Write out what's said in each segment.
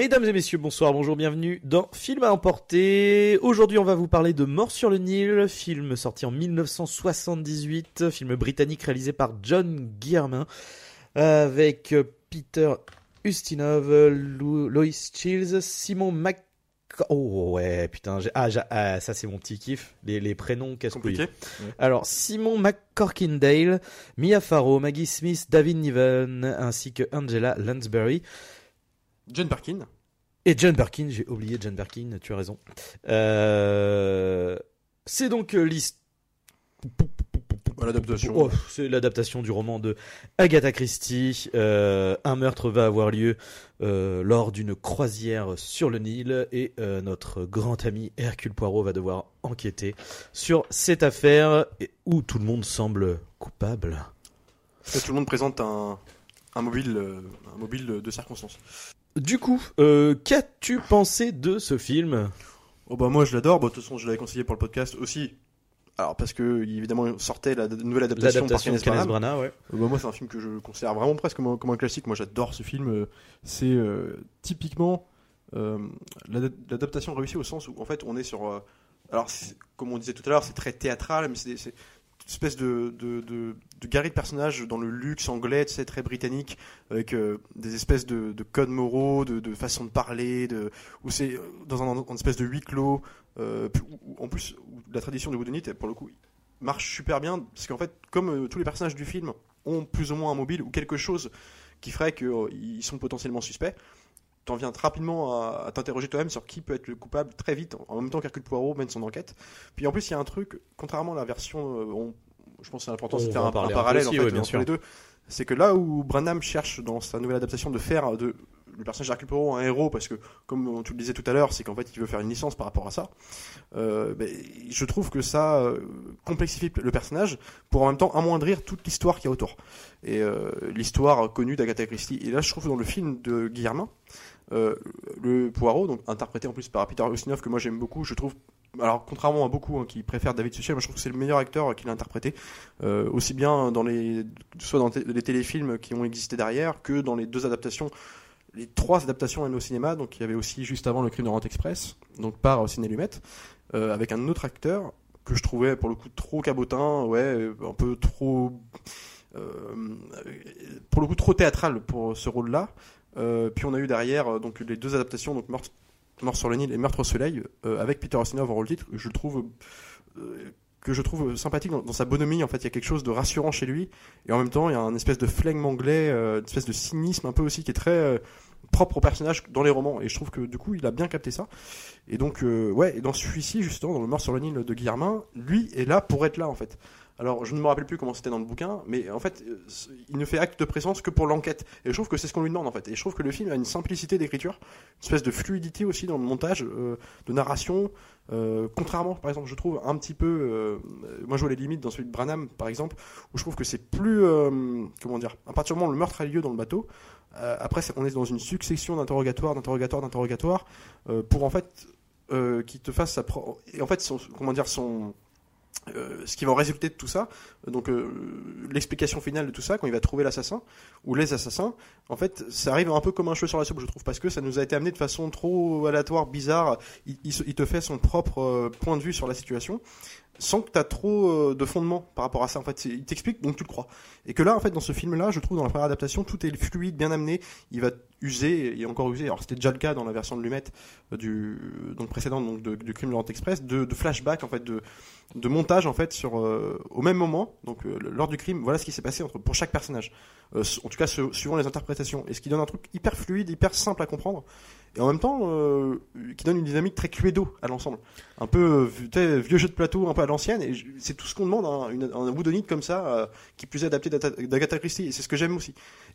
Mesdames et messieurs, bonsoir, bonjour, bienvenue dans Film à emporter. Aujourd'hui, on va vous parler de Mort sur le Nil, film sorti en 1978, film britannique réalisé par John Guillermin, avec Peter Ustinov, Lou- Lois Chills, Simon Mac... Oh ouais, putain, j'ai- ah, j'ai- ah, ça c'est mon petit kiff, les, les prénoms casse-couilles. Compliqué. Alors, Simon McCorkindale, Mia Farrow, Maggie Smith, David Niven, ainsi que Angela Lansbury. John Parkin. Et John Birkin, j'ai oublié John Birkin, tu as raison. Euh, C'est donc euh, l'histoire. l'adaptation. Oh, c'est l'adaptation du roman de Agatha Christie. Euh, un meurtre va avoir lieu euh, lors d'une croisière sur le Nil et euh, notre grand ami Hercule Poirot va devoir enquêter sur cette affaire où tout le monde semble coupable. Tout le monde présente un, un mobile, un mobile de circonstance. Du coup, euh, qu'as-tu pensé de ce film? Oh bah moi je l'adore. Bah, de toute façon je l'avais conseillé pour le podcast aussi. Alors parce que évidemment il sortait la nouvelle adaptation, par Kenneth Kenneth Branagh. Ouais. Euh, bah, moi c'est un film que je considère vraiment presque comme un, comme un classique. Moi j'adore ce film. Euh, C'est euh, typiquement l'ad- l'adaptation réussie au sens où en fait on est sur. alors comme on disait tout à l'heure c'est très théâtral mais c'est espèce de, de, de, de personnages dans le luxe anglais, tu très britannique, avec euh, des espèces de, de codes moraux, de, de façon de parler, de, où c'est euh, dans un, une espèce de huis clos. euh, où- en plus, la tradition de Whodunit, pour le coup, marche super bien, parce qu'en fait, comme tous les personnages du film ont plus ou moins un mobile ou quelque chose qui ferait qu'ils sont potentiellement suspects, t'en viens rapidement à, à t'interroger toi-même sur qui peut être le coupable très vite, en même temps qu'Hercule Poirot mène son enquête. Puis en plus, il y a un truc, contrairement à la version, euh, on- je pense que c'est important de faire un, parallèle aussi, en fait, ouais, bien entre sûr. les deux, c'est que là où Branham cherche dans sa nouvelle adaptation de faire de le personnage d'Hercule Poirot un héros, parce que comme tu le disais tout à l'heure, c'est qu'en fait il veut faire une licence par rapport à ça. Euh, ben, je trouve que ça euh, complexifie le personnage pour en même temps amoindrir toute l'histoire qu'il y a autour. Et euh, l'histoire connue d'Agatha Christie. Et là, je trouve dans le film de Guillermin, euh, le Poirot, donc interprété en plus par Peter Ustinov, que moi j'aime beaucoup, je trouve. Alors, contrairement à beaucoup hein, qui préfèrent David Suchet, moi je trouve que c'est le meilleur acteur qu'il a interprété, euh, aussi bien dans les, soit dans les téléfilms qui ont existé derrière, que dans les deux adaptations, les trois adaptations même au cinéma. Donc, il y avait aussi juste avant Le Crime de Rente Express, donc par euh, Ciné Lumet, euh, avec un autre acteur que je trouvais pour le coup trop cabotin, ouais, euh, un peu trop, euh, pour le coup trop théâtral pour ce rôle-là. Euh, puis on a eu derrière euh, donc les deux adaptations, donc Mort, Mort sur le Nil et Meurtre au Soleil, euh, avec Peter Ustinov en rôle titre. Je trouve que je trouve sympathique dans, sa bonhomie. En fait, il y a quelque chose de rassurant chez lui, et en même temps, il y a un espèce de flegme anglais, une espèce de cynisme un peu aussi qui est très propre au personnage dans les romans. Et je trouve que du coup, il a bien capté ça. Et donc, euh, ouais, et dans celui-ci, justement, dans le Mort sur le Nil de Guillermin, lui est là pour être là, en fait. Alors, je ne me rappelle plus comment c'était dans le bouquin, mais en fait, il ne fait acte de présence que pour l'enquête. Et je trouve que c'est ce qu'on lui demande, en fait. Et je trouve que le film a une simplicité d'écriture, une espèce de fluidité aussi dans le montage, euh, de narration. euh, contrairement, par exemple, je trouve un petit peu. euh, moi, je vois les limites dans celui de Branham, par exemple, où je trouve que c'est plus. comment dire À partir du moment où le meurtre a lieu dans le bateau, après, on est dans une succession d'interrogatoires, d'interrogatoires, d'interrogatoires, pour en fait. qui te fasse sa et en fait son, comment dire son euh, ce qui va en résulter de tout ça, donc euh, l'explication finale de tout ça, quand il va trouver l'assassin, ou les assassins, en fait, ça arrive un peu comme un cheveu sur la soupe, je trouve, parce que ça nous a été amené de façon trop aléatoire, bizarre. Il, te fait son propre euh, point de vue sur la situation, sans que tu as trop euh, de fondement par rapport à ça. En fait, il t'explique, donc tu le crois. Et que là, en fait, dans ce film-là, je trouve, dans la première adaptation, tout est fluide, bien amené. Il va user, et encore user. Alors, c'était déjà le cas dans la version de Lumet, euh, du, donc précédente, donc de, du Crime l'Orient Express, de, de flashback, en fait, de, de montage, en fait, sur, euh, au même moment, donc euh, lors du crime, voilà ce qui s'est passé entre, pour chaque personnage. Euh, en tout cas, su- suivant les interprétations. Et ce qui donne un truc hyper fluide, hyper simple à comprendre. et en même temps euh, qui donne une dynamique très Cluedo à l'ensemble. Un peu euh, vieux jeu de plateau, un peu à l'ancienne, et c'est tout ce qu'on demande, hein, une, un whodunit comme ça, euh, qui plus est adapté d'Agatha Christie, et c'est ce que j'aime aussi.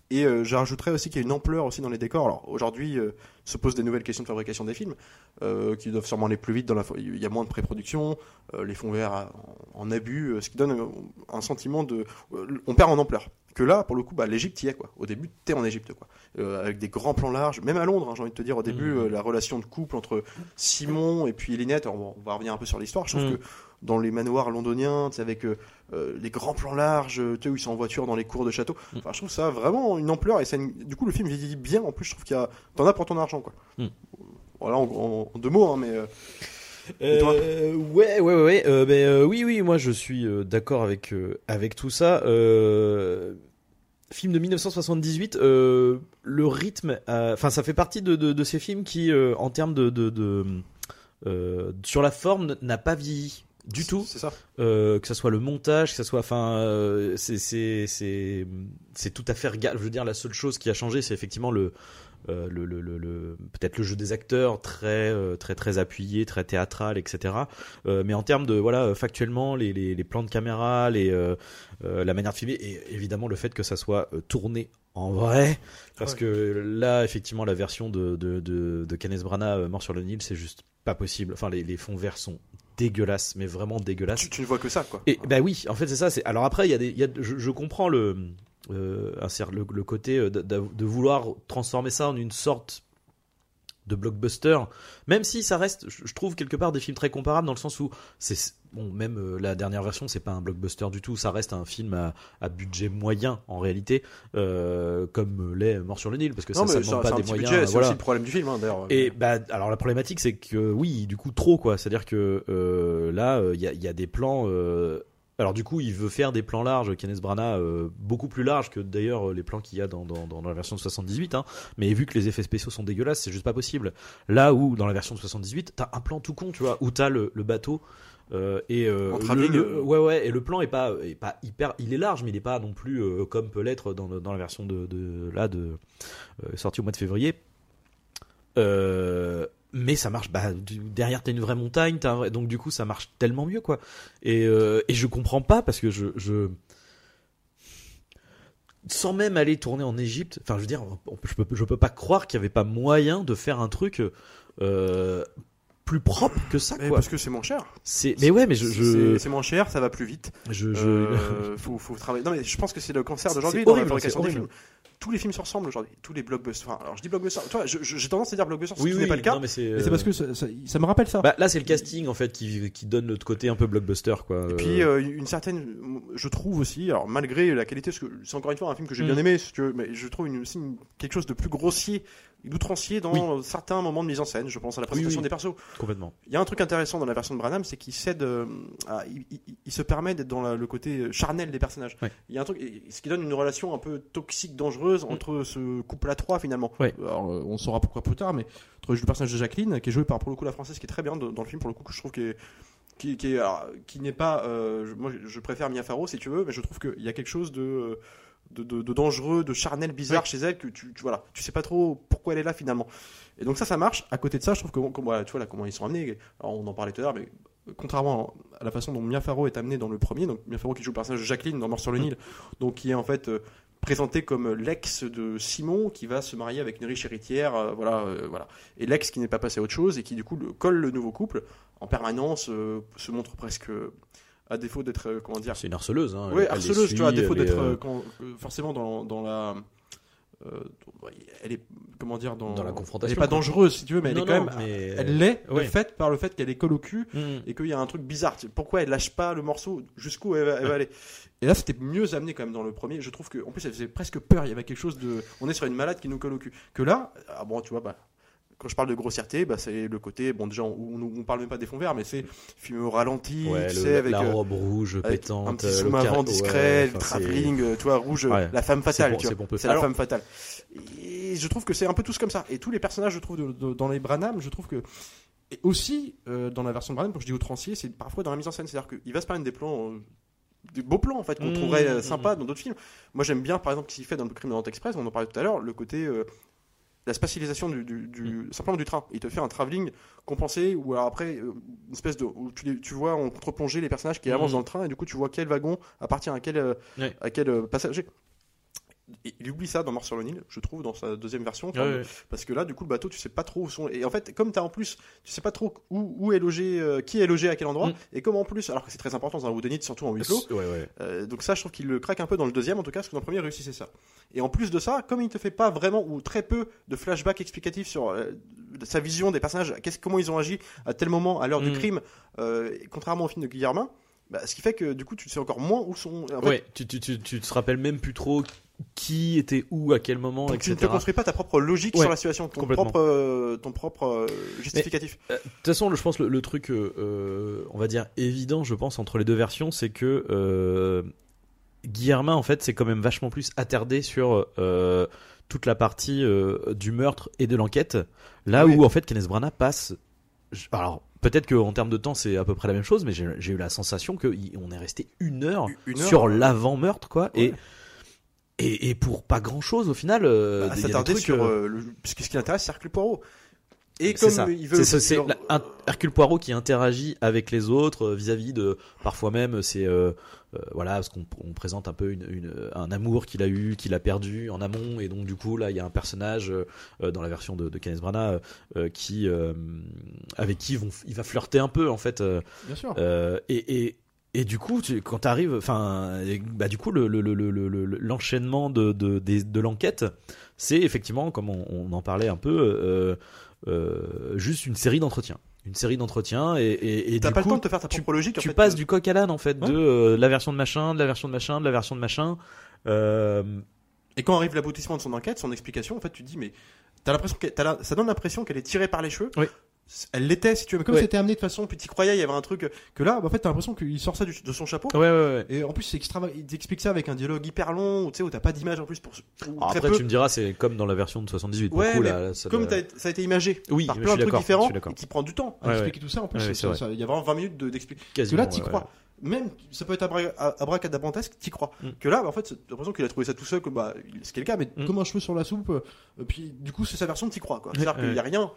Et euh, je rajouterais aussi qu'il y a une ampleur aussi dans les décors. Alors aujourd'hui euh, se posent des nouvelles questions de fabrication des films, euh, qui doivent sûrement aller plus vite, dans la, il y a moins de pré-production, les fonds verts en, en abus, ce qui donne un sentiment de... on perd en ampleur. Que là, pour le coup, bah, l'Égypte y est quoi. Au début, t'es en Égypte quoi, Euh, avec des grands plans larges. Même à Londres, hein, j'ai envie de te dire au début, euh, la relation de couple entre Simon et puis bon, on va revenir un peu sur l'histoire. Je trouve Mhm. que dans les manoirs londoniens, tu sais, avec euh, euh, les grands plans larges, où ils sont en voiture dans les cours de château. Mhm. Enfin, je trouve ça vraiment une ampleur et ça, du coup, le film vieillit bien. En plus, je trouve qu'il y a, t'en as pour ton argent quoi. Mhm. Voilà, en, en- en deux mots, hein, mais euh, Euh, ouais, ouais, ouais, ouais. euh, ben, euh, oui, oui, moi je suis d'accord avec avec tout ça. Film de 1978, euh, le rythme, enfin, ça fait partie de, de, de ces films qui, en termes de, de, de sur la forme, n'a pas vieilli du tout. Ça. Euh, que ça soit le montage, que ça soit, enfin, euh, c'est tout à fait égal. Je veux dire, la seule chose qui a changé, c'est effectivement le euh, le, le, le, le- peut-être le jeu des acteurs très euh, très très appuyé, très théâtral, etc. Euh, mais en termes de voilà, euh, factuellement, les, les, les plans de caméra, les euh, euh, la manière de filmer, et évidemment le fait que ça soit euh, tourné en vrai, parce Ouais. que là, effectivement, la version de de de, de Kenneth Branagh, euh, Mort sur le Nil, c'est juste pas possible. Enfin, les, les fonds verts sont dégueulasses, mais vraiment dégueulasses. Tu, tu ne vois que ça quoi. Et bah oui, en fait c'est ça. C'est alors après il y a des, y a, je, je comprends le, euh, le, le côté euh, de vouloir transformer ça en une sorte de blockbuster, même si ça reste, je, trouve quelque part des films très comparables dans le sens où c'est bon même euh, la dernière version c'est pas un blockbuster du tout, ça reste un film à, à budget moyen en réalité, euh, comme l'est Mort sur le Nil parce que Non, ça, ça demande pas des moyens. budget, c'est voilà. aussi le problème du film hein, d'ailleurs. Et bah alors la problématique c'est que oui du coup trop quoi c'est à dire que euh, là il y, a, y a des plans alors du coup il veut faire des plans larges. Kenneth Branagh euh, beaucoup plus larges que d'ailleurs les plans qu'il y a dans, dans, dans la version de 78 hein, mais vu que les effets spéciaux sont dégueulasses c'est juste pas possible. Là où dans la version de 78 t'as un plan tout con tu vois où t'as le, le bateau euh, et euh, En le- euh. ouais ouais et le plan est pas est pas hyper il est large mais il est pas non plus euh, comme peut l'être dans, la version de, de là de euh, sortie au mois de février. Euh, mais ça marche bah, derrière t'as une vraie montagne donc du coup ça marche tellement mieux quoi. Et, euh, et je comprends pas parce que je, je sans même aller tourner en Égypte enfin je veux dire je peux, peux pas croire qu'il y avait pas moyen de faire un truc euh, plus propre que ça Mais quoi parce que c'est moins cher. c'est mais ouais mais je, C'est- je, C'est moins cher, ça va plus vite. je, je- Euh, faut, faut travailler. Non, mais je pense que c'est le cancer d'aujourd'hui la fabrication des films. Tous les films se ressemblent aujourd'hui. Tous les blockbusters. Enfin, alors je dis blockbuster. Toi, j'ai tendance à dire blockbuster, ce oui qui oui n'est pas le cas. non, mais c'est Mais c'est euh, parce que ça, ça- ça me rappelle ça. bah, là c'est le casting en fait qui, qui donne l'autre côté un peu blockbuster quoi Et puis euh, une certaine, je trouve aussi, alors malgré la qualité, parce que c'est encore une fois un film que j'ai bien Mm. aimé, si tu veux, mais je trouve une, aussi une- quelque chose de plus grossier, et d'outrancier dans certains moments de mise en scène. Je pense à la présentation oui. des persos. complètement Il y a un truc intéressant dans la version de Branham, c'est qu'il cède, euh, à- il, il- il se permet d'être dans la- le côté charnel des personnages. Il y a un truc, ce qui donne une relation un peu toxique, dangereuse Mm. entre ce couple à trois finalement. Alors, euh, on saura pourquoi plus tard, mais entre le personnage de Jacqueline, qui est joué par pour le coup la française, qui est très bien dans le film pour le coup que je trouve qui est qui, qui est alors, qui n'est pas euh, je- moi je- je préfère Mia Farrow si tu veux mais je trouve qu'il y a quelque chose de de, de- de dangereux de charnel bizarre chez elle que tu, tu voilà tu sais pas trop pourquoi elle est là finalement. Et donc ça ça marche. À côté de ça je trouve que comme, voilà, tu vois là comment ils sont amenés. Alors, on en parlait tout à l'heure mais contrairement à la façon dont Mia Farrow est amenée dans le premier donc Mia Farrow qui joue le personnage de Jacqueline dans Mort sur le Nil donc qui est en fait euh, présenté comme l'ex de Simon qui va se marier avec une riche héritière euh, voilà euh, voilà. Et l'ex qui n'est pas passé à autre chose et qui du coup le- colle le nouveau couple en permanence euh, se montre presque euh, à défaut d'être euh, comment dire c'est une harceleuse hein. oui Elle- elle harceleuse tu vois à défaut elle d'être euh, euh, forcément dans, dans la euh, elle est comment dire dans, Dans la elle confrontation, est pas quoi. dangereuse si tu veux mais elle Non, est quand même mais- elle l'est Ouais. fait par le fait qu'elle est colle au cul Mm. et qu'il y a un truc bizarre. Pourquoi elle lâche pas le morceau Jusqu'où elle, va- elle va aller? Et là, c'était mieux amené quand même dans le premier. Je trouve que, en plus, elle faisait presque peur. Il y avait quelque chose de. On est sur une malade qui nous colle au cul. Que là, ah bon, tu vois, bah. Quand je parle de grossièreté, bah, c'est le côté, bon, déjà, on, on, on parle même pas des fonds verts, mais c'est film au ralenti, Ouais, tu le- sais, avec, la euh, robe rouge pétante, un petit euh, le zoom carré- avant ouais, discret, le travelling, euh, tu vois, rouge, Ouais. la femme fatale, tu c'est vois. C'est la femme fatale. Et je trouve que c'est un peu tous comme ça. Et tous les personnages, je trouve, de- de- dans les Branham, je trouve que. Et aussi, euh, dans la version de Branham, quand je dis outrancier, c'est parfois dans la mise en scène. C'est-à-dire qu'il va se permettre des plans. euh, des beaux plans en fait qu'on Mmh, trouverait euh, mmh, sympas dans d'autres films. Moi j'aime bien par exemple ce qu'il fait dans le crime de Orient Express, on en parlait tout à l'heure, le côté euh, la spatialisation du, du, du- simplement du train. Il te fait un travelling compensé ou alors après euh, une espèce de où tu, vois en contre-plongée les personnages qui Mhm. avancent dans le train et du coup tu vois quel wagon appartient à quel euh, à quel euh, passager. Et il oublie ça dans Mort sur le Nil, je trouve, dans sa deuxième version. Enfin, Ouais, ouais. Parce que là, du coup, le bateau, tu sais pas trop où sont. Et en fait, comme tu as en plus, tu sais pas trop où, où est logé, euh, qui est logé à quel endroit. Mm. Et comme en plus, alors que c'est très important dans un Woodenite, surtout en huis clos. Ouais, euh, donc ça, je trouve qu'il le craque un peu dans le deuxième, en tout cas, parce que dans le premier, il réussissait ça. Et en plus de ça, comme il te fait pas vraiment ou très peu de flashbacks explicatifs sur euh, sa vision des personnages, qu'est-ce, comment ils ont agi à tel moment, à l'heure du Mm. crime, contrairement au film de Guillermin, bah, ce qui fait que du coup, tu sais encore moins où sont. En fait, ouais, tu, tu, tu, tu te rappelles même plus trop qui était où, à quel moment, donc tu ne etc. te construis pas ta propre logique Ouais, sur la situation, ton propre, euh, ton propre euh, justificatif. De toute façon, le- je pense le, le truc, euh, euh, on va dire évident, je pense, entre les deux versions, c'est que euh, Guillermin, en fait, c'est quand même vachement plus attardé sur euh, toute la partie euh, du meurtre et de l'enquête. Là Oui. où, en fait, Kenneth Branagh passe. Alors, peut-être qu'en termes de temps, c'est à peu près la même chose, mais j'ai eu la sensation qu'on est resté une heure Une heure, sur euh, l'avant-meurtre, quoi. Ouais. et, et pour pas grand-chose, au final. euh, Bah, s'attarder sur euh, euh, le... parce que ce qui l'intéresse c'est Hercule Poirot et c'est comme ça. il veut C'est leur- Hercule Poirot qui interagit avec les autres euh, vis-à-vis de parfois même c'est euh, euh, voilà parce qu'on on présente un peu une, une- un amour qu'il a eu qu'il a perdu en amont et donc du coup là il y a un personnage dans la version de, de Kenneth Branagh euh, qui euh, avec qui vont, il va flirter un peu en fait euh, Bien sûr. euh, et, et et du coup, tu, quand tu arrives, enfin, bah du coup, le, le, le, le, le- le- l'enchaînement de, de, l'enquête, c'est effectivement, comme on, on en parlait un peu, euh, euh, juste une série d'entretiens, une série d'entretiens, et, et, et t'as du pas coup, le temps de te faire ta propre logique tu passes du coq à l'âne en fait, Ouais. de euh, la version de machin, de la version de machin, de la version de machin. Euh, et quand arrive l'aboutissement de son enquête son explication en fait tu te dis mais t'as l'impression ça donne l'impression qu'elle est tirée par les cheveux Oui. Elle l'était si tu veux mais comme Ouais. c'était amené de façon puis t'y croyais il y avait un truc que là bah, en fait t'as l'impression qu'il sort ça du- de son chapeau ouais, ouais, ouais. et en plus c'est extrava- il t'explique ça avec un dialogue hyper long où tu sais où t'as pas d'image en plus pour ou Alors très après, peu tu me diras, c'est comme dans la version de 78. pour Ouais, coup, là, là, ça comme ça a été imagé Oui, par plein de trucs différents et qui prend du temps à Ouais, expliquer tout ça en plus c'est il y a vraiment 20 minutes de- d'explication que Quasiment, là t'y crois ouais. même ça peut être abra- abracadabrantesque t'y crois Mm. que là bah, en fait c'est- t'as l'impression qu'il a trouvé ça tout seul que bah il- ce qui est le cas mais Mm. comme un cheveu sur la soupe euh, puis du coup c'est sa version t'y crois quoi c'est à dire Ouais, qu'il y a rien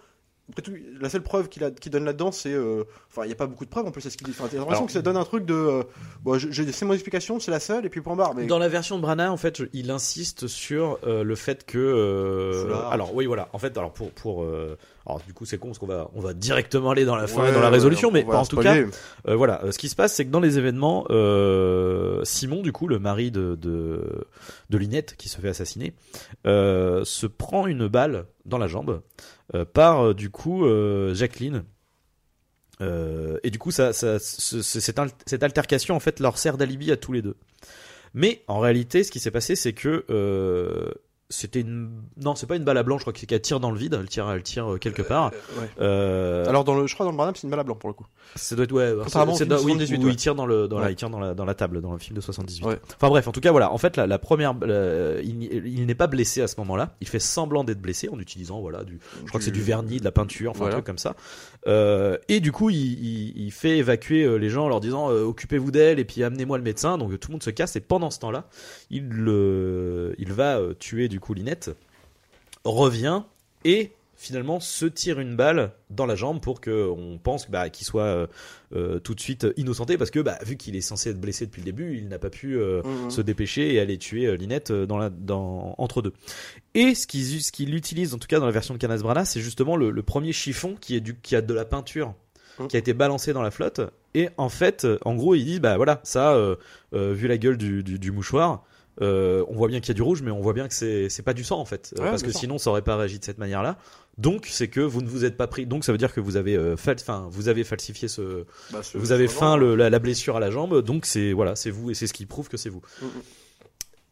après tout, la seule preuve qu'il donne là-dedans, c'est, euh, enfin, il n'y a pas beaucoup de preuves en plus. C'est ce qu'il dit. Enfin, l'impression que ça donne un truc de, euh, bon, c'est mon explication, c'est la seule, et puis point barre. Mais Dans la version de Branagh, en fait, il insiste sur euh, le fait que. alors oui, voilà. En fait, alors pour pour. alors du coup, c'est con parce qu'on va on va directement aller dans la fin Ouais, et dans la résolution, on mais en tout cas, voilà. Ce qui se passe, c'est que dans les événements, Simon, du coup, le mari de de, de Linette, qui se fait assassiner, se prend une balle dans la jambe par euh, du coup euh, Jacqueline. Euh, et du coup, ça, ça, ce- ce- cette, al- cette altercation en fait leur sert d'alibi à tous les deux. Mais en réalité, ce qui s'est passé, c'est que euh, c'était une non, c'est pas une balle à blanc. Je crois qu'elle tire dans le vide. Elle tire, elle tire euh, quelque part. ouais. Euh, Alors, dans le, je crois dans le Barnum, c'est une balle à blanc pour le coup. ça doit être ouais. C'est dans- oui, 78, où ouais. il tire dans le dans la, Ouais. il tire dans la dans la table dans le film de 78. Ouais. Enfin bref, en tout cas voilà. En fait, la, la première, euh, il, il n'est pas blessé à ce moment-là. Il fait semblant d'être blessé en utilisant voilà du, je crois que c'est du vernis, de la peinture, enfin Voilà. un truc comme ça. Euh, et du coup, il, il, il fait évacuer euh, les gens en leur disant euh, occupez-vous d'elle et puis amenez-moi le médecin. Donc euh, tout le monde se casse. Et pendant ce temps-là, il euh, il va euh, tuer du coup Linette, revient et finalement se tire une balle dans la jambe pour que on pense bah, qu'il soit euh, euh, tout de suite innocenté parce que bah, vu qu'il est censé être blessé depuis le début, il n'a pas pu euh, Mhm. se dépêcher et aller tuer Linette dans la, dans, entre deux. Et ce qu'il ce qu'il utilise, en tout cas dans la version de Canas Brana, c'est justement le, le premier chiffon qui, est du, qui a de la peinture Mhm. qui a été balancé dans la flotte. Et en fait, en gros, il dit bah voilà, ça, vu la gueule du, du, du mouchoir, euh, on voit bien qu'il y a du rouge, mais on voit bien que c'est pas du sang en fait, Euh, Ouais, parce que sinon ça aurait pas réagi de cette manière-là. Donc c'est que vous ne vous êtes pas pris. Donc ça veut dire que vous avez, euh, fal- enfin vous avez falsifié ce, Bah, ce- vous avez le- la, la blessure à la jambe, donc c'est voilà, c'est vous et c'est ce qui prouve que c'est vous. Mhm.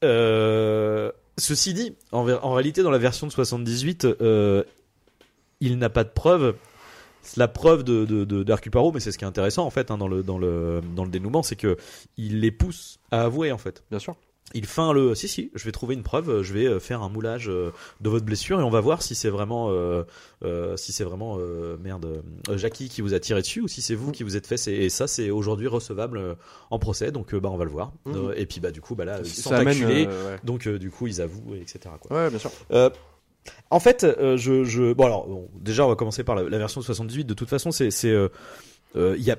Euh, ceci dit, en, ver- en réalité, dans la version de 78, euh, il n'a pas de preuve. La preuve de, de, mais c'est ce qui est intéressant en fait hein, dans le dans le dans le dénouement, c'est que il les pousse à avouer en fait. Bien sûr. Il feint le si si, je vais trouver une preuve, je vais euh, faire un moulage euh, de votre blessure et on va voir si c'est vraiment euh, euh, si c'est vraiment euh, merde Jackie qui vous a tiré dessus ou si c'est vous qui vous êtes fait et ça c'est aujourd'hui recevable en procès donc bah on va le voir. Euh, et puis bah du coup bah là ils sont Ça acculés ouais. donc du coup ils avouent et etc quoi. Ouais, bien sûr. En fait, je, je, bon alors, bon, déjà, on va commencer par la, la version de 78. De toute façon, c'est, c'est, il y a,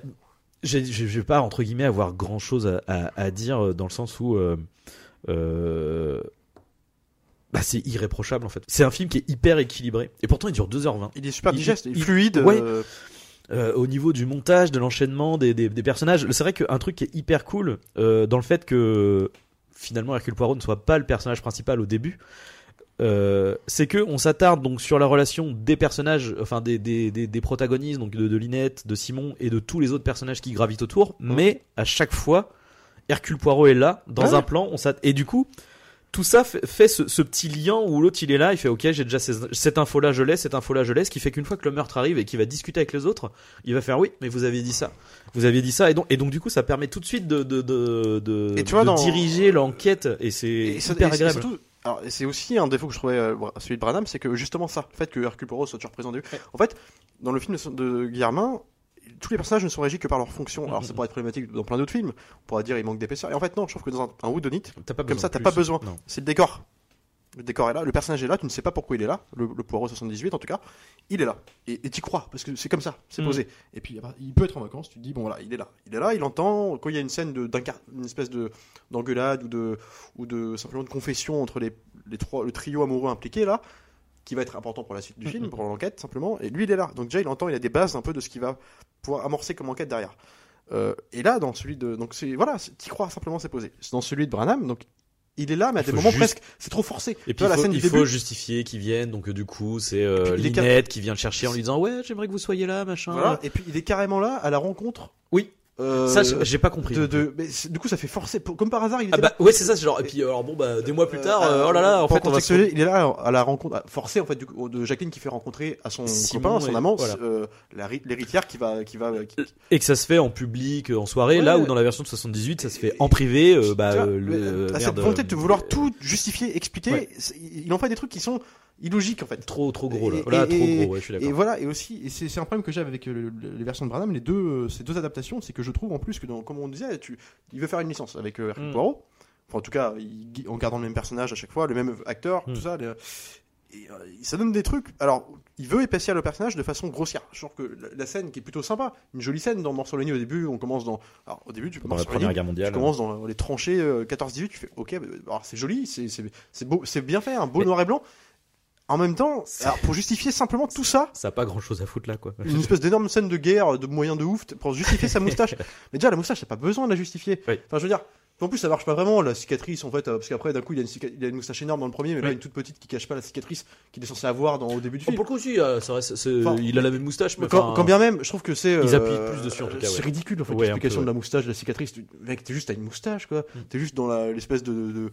j'ai- je vais pas entre guillemets avoir grand chose à, à, à dire dans le sens où, euh, euh, bah, c'est irréprochable en fait. C'est un film qui est hyper équilibré et pourtant il dure 2h20. Il est super digeste, il, il- est fluide. ouais. euh, Euh, au niveau du montage, de l'enchaînement des, des, des personnages, c'est vrai qu'un truc qui est hyper cool dans le fait que finalement Hercule Poirot ne soit pas le personnage principal au début, euh, c'est que on s'attarde donc sur la relation des personnages, enfin des, des, des, des protagonistes, donc de, de Linette, de Simon et de tous les autres personnages qui gravitent autour, mais à chaque fois Hercule Poirot est là dans Ouais. un plan, on et du coup tout ça fait, fait ce, ce petit lien où l'autre il est là, il fait ok j'ai déjà ces- cette info là je l'ai, cette info là je l'ai, ce qui fait qu'une fois que le meurtre arrive et qu'il va discuter avec les autres, il va faire oui mais vous aviez dit ça, vous aviez dit ça et donc et donc du coup ça permet tout de suite de de de, de, Et tu vois, de dans- diriger l'enquête et c'est hyper et agréable. c'est aussi un défaut que je trouvais euh, celui de Branham, c'est que justement ça, le fait que Hercule Poirot soit toujours présent. du- En fait, dans le film de, de Guillermin, tous les personnages ne sont régis que par leur fonction. Alors ça Mhm. pourrait être problématique dans plein d'autres films. On pourrait dire il manque d'épaisseur. Et en fait non, je trouve que dans un, un pas comme ça t'as pas besoin. C'est le décor. Le décor est là, le personnage est là, tu ne sais pas pourquoi il est là. Le, le Poirot 78 en tout cas, il est là. Et t'y crois parce que c'est comme ça, c'est Mhm. posé. Et puis il peut être en vacances, tu te dis bon voilà, il est là, il est là, il entend quand il y a une scène de d'incar- une espèce de d'engueulade ou de ou de simplement de confession entre les les trois le trio amoureux impliqué là qui va être important pour la suite du Mhm. film, pour l'enquête simplement. Et lui, il est là. Donc déjà, il entend, il a des bases un peu de ce qu'il va pouvoir amorcer comme enquête derrière. Euh, et là, dans celui de, donc c'est voilà, t'y crois simplement, c'est posé. Dans celui de Branham, donc il est là, mais à des moments juste- presque, c'est trop forcé. Et puis vois, il la faut, scène il du faut début, justifier qu'ils viennent, donc euh, du coup c'est euh, qui vient le chercher en lui disant ouais j'aimerais que vous soyez là machin. voilà, et puis il est carrément là à la rencontre. Oui. Euh, Ça j'ai pas compris. de, de- mais du coup, ça fait forcer. Comme par hasard, il Ah était bah ouais c'est ça genre et puis alors bon bah des mois plus tard Euh, euh, oh là là en fait on va se il est là à la rencontre à- forcée en fait du coup, de Jacqueline qui fait rencontrer à son Simon copain, son et- amant, voilà. euh, l'héritière qui va qui va qui- et que ça se fait en public euh, en soirée Ouais. là où dans la version de 78 ça se fait en privé euh, bah vois, euh, le à cette volonté de euh, vouloir tout justifier, expliquer, Ouais. il en fait des trucs qui sont illogiques en fait. trop trop gros là Et- voilà et- trop et- gros ouais je suis Et d'accord. voilà, et aussi, et c'est un problème que j'ai avec euh, le- le- les versions de Branham, les deux, euh, ces deux adaptations, c'est que je trouve en plus que, dans, comme on disait, tu, il veut faire une licence avec euh, Hercule Mm. Poirot. Enfin, en tout cas, il- en gardant le même personnage à chaque fois, le même acteur, Mm. tout ça. les- et, euh, ça donne des trucs. Alors, il veut épaissir le personnage de façon grossière. Je trouve que la, la scène qui est plutôt sympa, une jolie scène dans Mort sur au début, on commence dans. Alors, au début, tu Dans la Première Guerre mondiale. tu commences dans les tranchées euh, 14-18, tu fais ok, bah, alors c'est joli, c'est c'est- c'est beau, c'est bien fait, un beau Mais- noir et blanc. En même temps, alors, pour justifier simplement tout ça, Ça a pas grand chose à foutre là quoi. une espèce d'énorme scène de guerre, de moyens de ouf, pour justifier sa moustache. Mais déjà, la moustache, t'as pas besoin de la justifier. Oui. Enfin, je veux dire, en plus, ça marche pas vraiment, la cicatrice, en fait, euh, parce qu'après, d'un coup, il a, une cica- il a une moustache énorme dans le premier, mais là, Oui. une toute petite qui cache pas la cicatrice qu'il est censé avoir dans, au début du Oh, film. pour le coup aussi euh, ça reste- c'est- Enfin, il a la même moustache mais quand, bien même, je trouve que c'est. Ils euh, appuient plus dessus, en tout cas, C'est ouais. ridicule, en fait, Ouais, l'explication de la moustache, de la cicatrice. Tu- Mec, t'es juste, t'as une moustache, quoi. Mm. T'es juste dans l'espèce de, de, de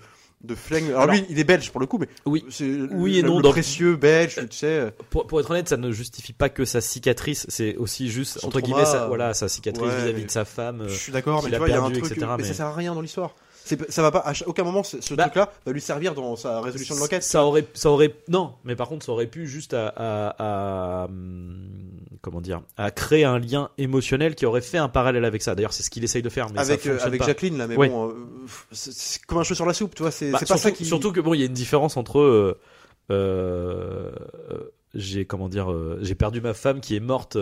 flingue. Alors, Alors- lui, il est belge pour le coup, mais. Oui. C'est Oui et le, non, le précieux belge, tu sais. Pour, pour être honnête, ça ne justifie pas que sa cicatrice, c'est aussi juste Son entre trauma, guillemets, sa, euh, voilà, sa cicatrice ouais, vis-à-vis de sa femme. euh, Je suis d'accord, mais tu vois, il y a un perdu, truc, etc., mais mais- ça sert à rien dans l'histoire. Ça va pas, à aucun moment, ce, ce Bah- truc-là va lui servir dans sa résolution de l'enquête. Ça aurait, ça aurait, non, mais par contre, ça aurait pu juste à, à, à, hum, comment dire, à créer un lien émotionnel qui aurait fait un parallèle avec ça. D'ailleurs, c'est ce qu'il essaye de faire, mais Avec, ça euh, fonctionne avec pas. Jacqueline, là, mais Ouais. bon, euh, c'est comme un cheveu sur la soupe, tu vois, c'est Bah, c'est pas surtout, ça qui. surtout que bon, il y a une différence entre euh, j'ai comment dire, j'ai perdu ma femme qui est morte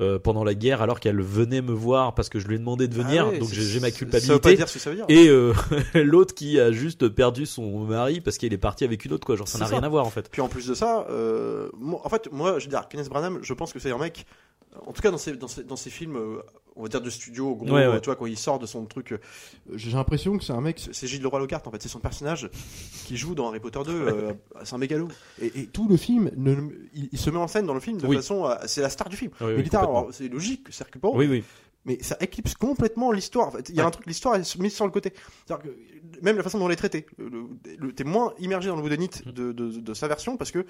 euh, pendant la guerre alors qu'elle venait me voir parce que je lui ai demandé de Ah venir, ouais, donc j'ai ma Ça veut pas culpabilité. dire ce que ça veut dire. Et euh, l'autre qui a juste perdu son mari parce qu'il est parti avec une autre quoi, genre ça n'a rien à voir en fait. Puis en plus de ça, euh, moi- en fait, moi, je veux dire, Kenneth Branagh, je pense que c'est un mec, en tout cas dans ses films, euh, on va dire de studio, gros, Ouais, ouais. tu vois, quand il sort de son truc, euh, j'ai l'impression que c'est un mec, c'est- Gilles Leroy Lockhart, en fait, c'est son personnage qui joue dans Harry Potter 2, euh, c'est un mégalo. Et, et tout le film, ne- il, il se met en scène dans le film de Oui. façon, c'est la star du film. Oui, mais oui, c'est logique, c'est Poirot, Oui oui. mais ça éclipse complètement l'histoire. En fait, il y a Ouais. un truc, l'histoire est mise sur le côté. C'est-à-dire que même la façon dont elle est traitée, t'es moins immergé dans le de, de, de sa version parce que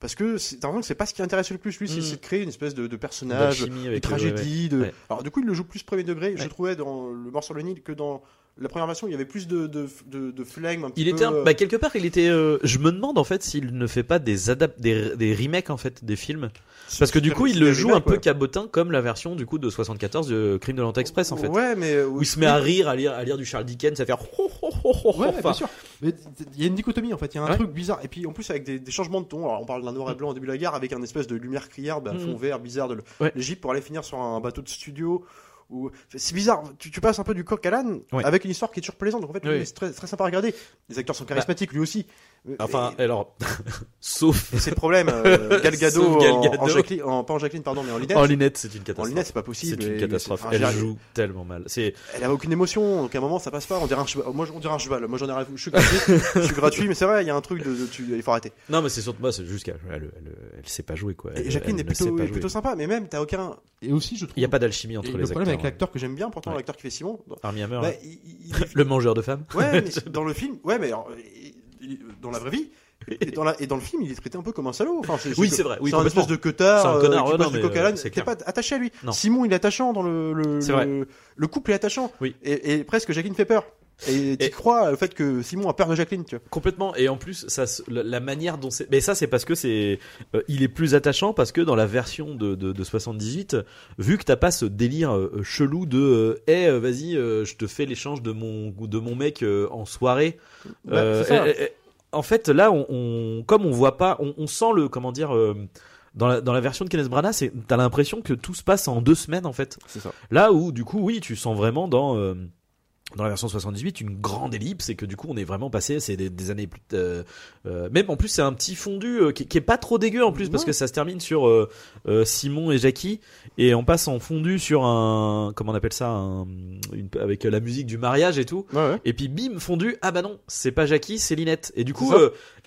parce que c'est que c'est pas ce qui intéresse le plus. Lui, c'est Mm. c'est de créer une espèce de, de personnage, euh, ouais, ouais. tragédie. De... Ouais. Alors du coup, il le joue plus premier degré. Je trouvais dans le Mort sur le Nil que dans la première version, il y avait plus de de de, de flegme, un petit Il peu. était un- euh, bah, quelque part il était euh, je me demande en fait s'il ne fait pas des adap des, des remakes en fait des films parce que du coup il le joue un peu cabotin comme la version du coup de 74 de Crime de l'Orient Express en fait Ouais, mais où il se met à rire à lire à lire du Charles Dickens à faire. Ouais, Enfin, bien sûr. Mais il y a une dichotomie en fait, il y a un Ouais. truc bizarre. Et puis en plus avec des, des changements de ton. Alors on parle d'un noir et blanc au début de la guerre avec un espèce de lumière criarde, Mhm. fond vert bizarre de Ouais. l'Égypte pour aller finir sur un bateau de studio. Ou... C'est bizarre, tu, tu passes un peu du coq à l'âne Ouais. avec une histoire qui est toujours plaisante. Donc en fait, Oui. c'est très, très sympa à regarder. Les acteurs sont charismatiques lui aussi. Enfin, Et- alors, sauf et c'est le problème. euh, Gal Gadot, Sauf Gal en-. En, Jacqueline, en- pas en Jacqueline, pardon, mais en Linette. en lunette, c'est une En catastrophe. Linette, c'est pas possible. C'est une catastrophe. enfin, Elle joue tellement mal. C'est Elle avait aucune émotion, donc à un moment ça passe pas. On dirait un cheval. Moi, on dirait un cheval. Moi, j'en ai rien à foutre. Je suis gratuit, je suis gratuit, mais c'est vrai, il y a un truc de, de- tu- il faut arrêter. non, mais c'est surtout moi, c'est juste qu'elle elle, elle, elle sait pas jouer quoi. Elle, Et Jacqueline est plutôt, est plutôt sympa, mais même t'as aucun. Et aussi, je trouve. Il y a pas d'alchimie Et entre le les problème acteurs. avec L'acteur que j'aime bien, pourtant Ouais. l'acteur qui fait Simon. Armie Hammer, bah, hein. le mangeur de femmes. Ouais, mais dans le film, ouais, mais il- dans la vraie vie. Et dans, la, et dans le film, il est traité un peu comme un salaud. Enfin, Oui, c'est vrai, oui, c'est un espèce de queutard C'est un euh, connard, qui ouais, non, du coq à T'es pas attaché à lui. Non. Simon, il est attachant dans le le, C'est vrai. le, le couple est attachant. Oui. Et, et presque Jacqueline fait peur. Et tu Et- crois au fait que Simon a peur de Jacqueline, tu vois. Complètement. Et en plus, ça, la, manière dont c'est. Mais ça, c'est parce que c'est. euh, il est plus attachant parce que dans la version de, de, de 78, vu que t'as pas ce délire euh, chelou de. euh, Eh, euh, vas-y, euh, je te fais l'échange de mon de mon mec euh, en soirée. Bah, Euh, ça. en fait, là, on, on- comme on voit pas, on, on sent le comment dire. euh, dans la, dans la version de Kenneth Branagh, c'est t'as l'impression que tout se passe en deux semaines en fait. C'est ça. Là où du coup oui tu sens vraiment dans euh, dans la version 78 une grande ellipse et que du coup on est vraiment passé c'est des, des années plus euh, euh, même en plus c'est un petit fondu euh, qui, qui est pas trop dégueu en plus parce que ça se termine sur euh, euh, Simon et Jackie et on passe en fondu sur un comment on appelle ça un, une, avec la musique du mariage et tout Ouais, ouais. et puis bim fondu ah bah non c'est pas Jackie c'est Linette et du coup.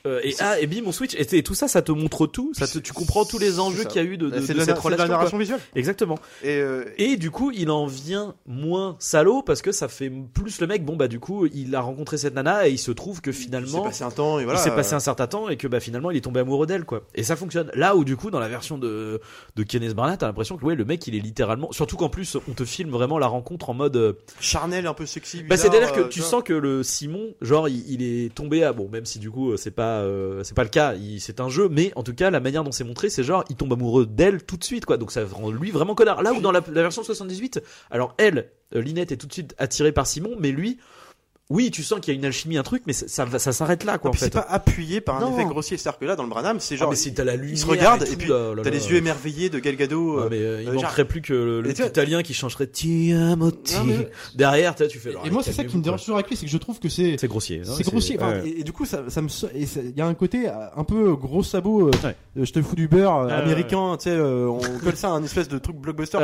Euh, et ah et bim on switch et, tout ça ça te montre tout ça te, tu comprends tous les enjeux C'est qu'il y a eu de, de, c'est de de, la, cette c'est la relation narration visuelle. exactement Et, euh, et du coup, il en vient moins salaud parce que ça fait plus le mec. Bon bah du coup, il a rencontré cette nana et il se trouve que il s'est finalement, passé un temps et voilà. il s'est passé un certain temps et que bah finalement, il est tombé amoureux d'elle quoi. Et ça fonctionne. Là où du coup, dans la version de de Kenneth Branagh, t'as l'impression que ouais, le mec, il est littéralement. Surtout qu'en plus, on te filme vraiment la rencontre en mode. euh, charnel, un peu sexy. Bah bizarre, c'est-à-dire que euh, tu sens que le Simon, genre, il, il est tombé à bon, même si du coup, c'est pas euh, c'est pas le cas. C'est un jeu, mais en tout cas, la manière dont c'est montré, c'est genre, il tombe amoureux d'elle tout de suite quoi. Donc ça rend lui vraiment connard. Là où dans la, la version 78, alors elle, euh, Linette est tout de suite attirée par Simon, mais lui, oui, tu sens qu'il y a une alchimie, un truc, mais ça, ça, s'arrête là, quoi, en Puis c'est fait. pas appuyé par un Non. effet grossier. C'est-à-dire que là, dans le Branham, c'est Ah, genre. mais si t'as la lumière, il se regarde et, et puis T'as les yeux émerveillés de Gal Gadot. Ouais, euh, mais euh, il euh, manquerait plus que le, le italien qui changerait Ti amo ti. Non, mais- Derrière, tu fais. Et moi, c'est ça qui me dérange toujours avec lui, c'est que je trouve que c'est. C'est grossier. hein, C'est grossier. enfin, ouais. et, et du coup, ça, ça me, il y a un côté euh, un peu gros sabot. euh, Ouais. euh, je te fous du beurre. américain, tu sais, on colle ça à un espèce de truc blockbuster.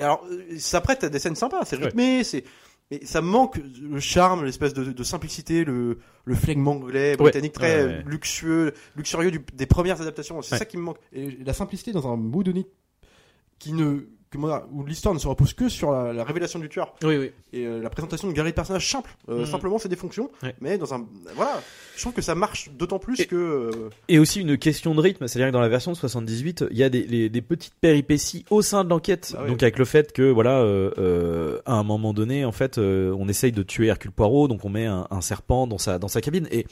Alors, ça prête à des scènes sympas, c'est rythmé, c'est. Mais ça manque le charme, l'espèce de, de simplicité, le, le flegme anglais, britannique très Ouais, ouais. luxueux, luxurieux du- des premières adaptations. C'est Ouais. ça qui me manque. Et la simplicité dans un mood unique qui ne, où l'histoire ne se repose que sur la, la La révélation du tueur Oui, oui. et euh, la présentation de galerie de personnages simple. Euh, Mhm. Simplement, c'est des fonctions. Ouais. Mais dans un. Voilà. Je trouve que ça marche d'autant plus Et- que. euh, Et aussi une question de rythme, c'est-à-dire que dans la version de 78, il y a des, les- des petites péripéties au sein de l'enquête. Ah oui. Donc avec le fait que voilà, à un moment donné, en fait, on essaye de tuer Hercule Poirot, donc on met un, un serpent dans sa dans sa cabine et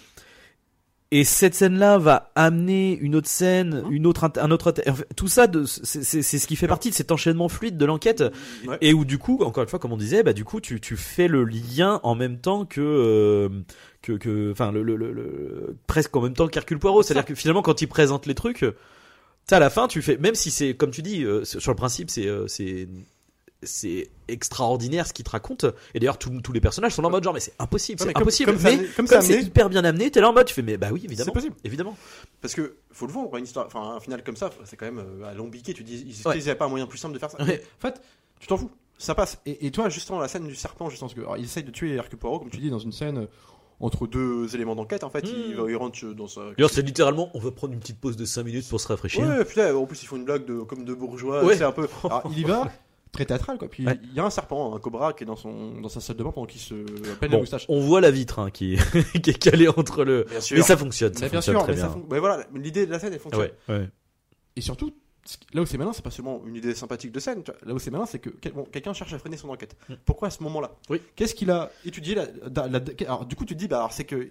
et cette scène-là va amener une autre scène, une autre un autre tout ça c'est ce qui fait partie de cet enchaînement fluide de l'enquête. Ouais. et où du coup encore une fois comme on disait bah du coup tu tu fais le lien en même temps que euh, que que enfin le, le, le, le- presque en même temps qu'Hercule Poirot. C'est-à-dire que finalement quand il présente les trucs tu à la fin tu fais même si c'est comme tu dis euh, sur le principe c'est euh, c'est c'est extraordinaire ce qu'il te raconte et d'ailleurs tous les personnages sont là en mode genre mais c'est impossible c'est impossible comme mais comme c'est hyper bien amené t'es là en mode tu fais mais bah oui évidemment C'est possible. évidemment Parce que faut le vendre, une histoire, enfin un final comme ça, c'est quand même euh, alambiqué. Tu dis, ils Ouais. n'avaient pas un moyen plus simple de faire ça. Mais, en fait, tu t'en fous, ça passe. Et, toi, justement, la scène du serpent, justement, parce que il essaye de tuer Hercule Poirot, comme tu dis, dans une scène euh, entre deux éléments d'enquête. En fait, il, Mm. va- il rentre dans sa. c'est littéralement on va prendre une petite pause de 5 minutes pour se rafraîchir Ouais, putain, en plus ils font une blague de, comme de bourgeois, Ouais. c'est un peu. Alors, il y va très théâtral quoi. Puis Ouais. Il y a un serpent, un cobra qui est dans, son, dans sa salle de bain pendant qu'il se peine la Bon, moustache. on voit la vitre hein, qui, est, qui est calée entre le. Bien sûr. Mais ça fonctionne, ça bien fonctionne sûr, très mais ça bien. fon- mais voilà, l'idée de la scène elle fonctionne. Ouais, ouais. Et surtout, là où c'est malin, c'est pas seulement une idée sympathique de scène. tu vois. Là où c'est malin, c'est que bon, quelqu'un cherche à freiner son enquête. Mm. Pourquoi à ce moment-là? Oui. Qu'est-ce qu'il a étudié la- Alors du coup, tu te dis, bah c'est que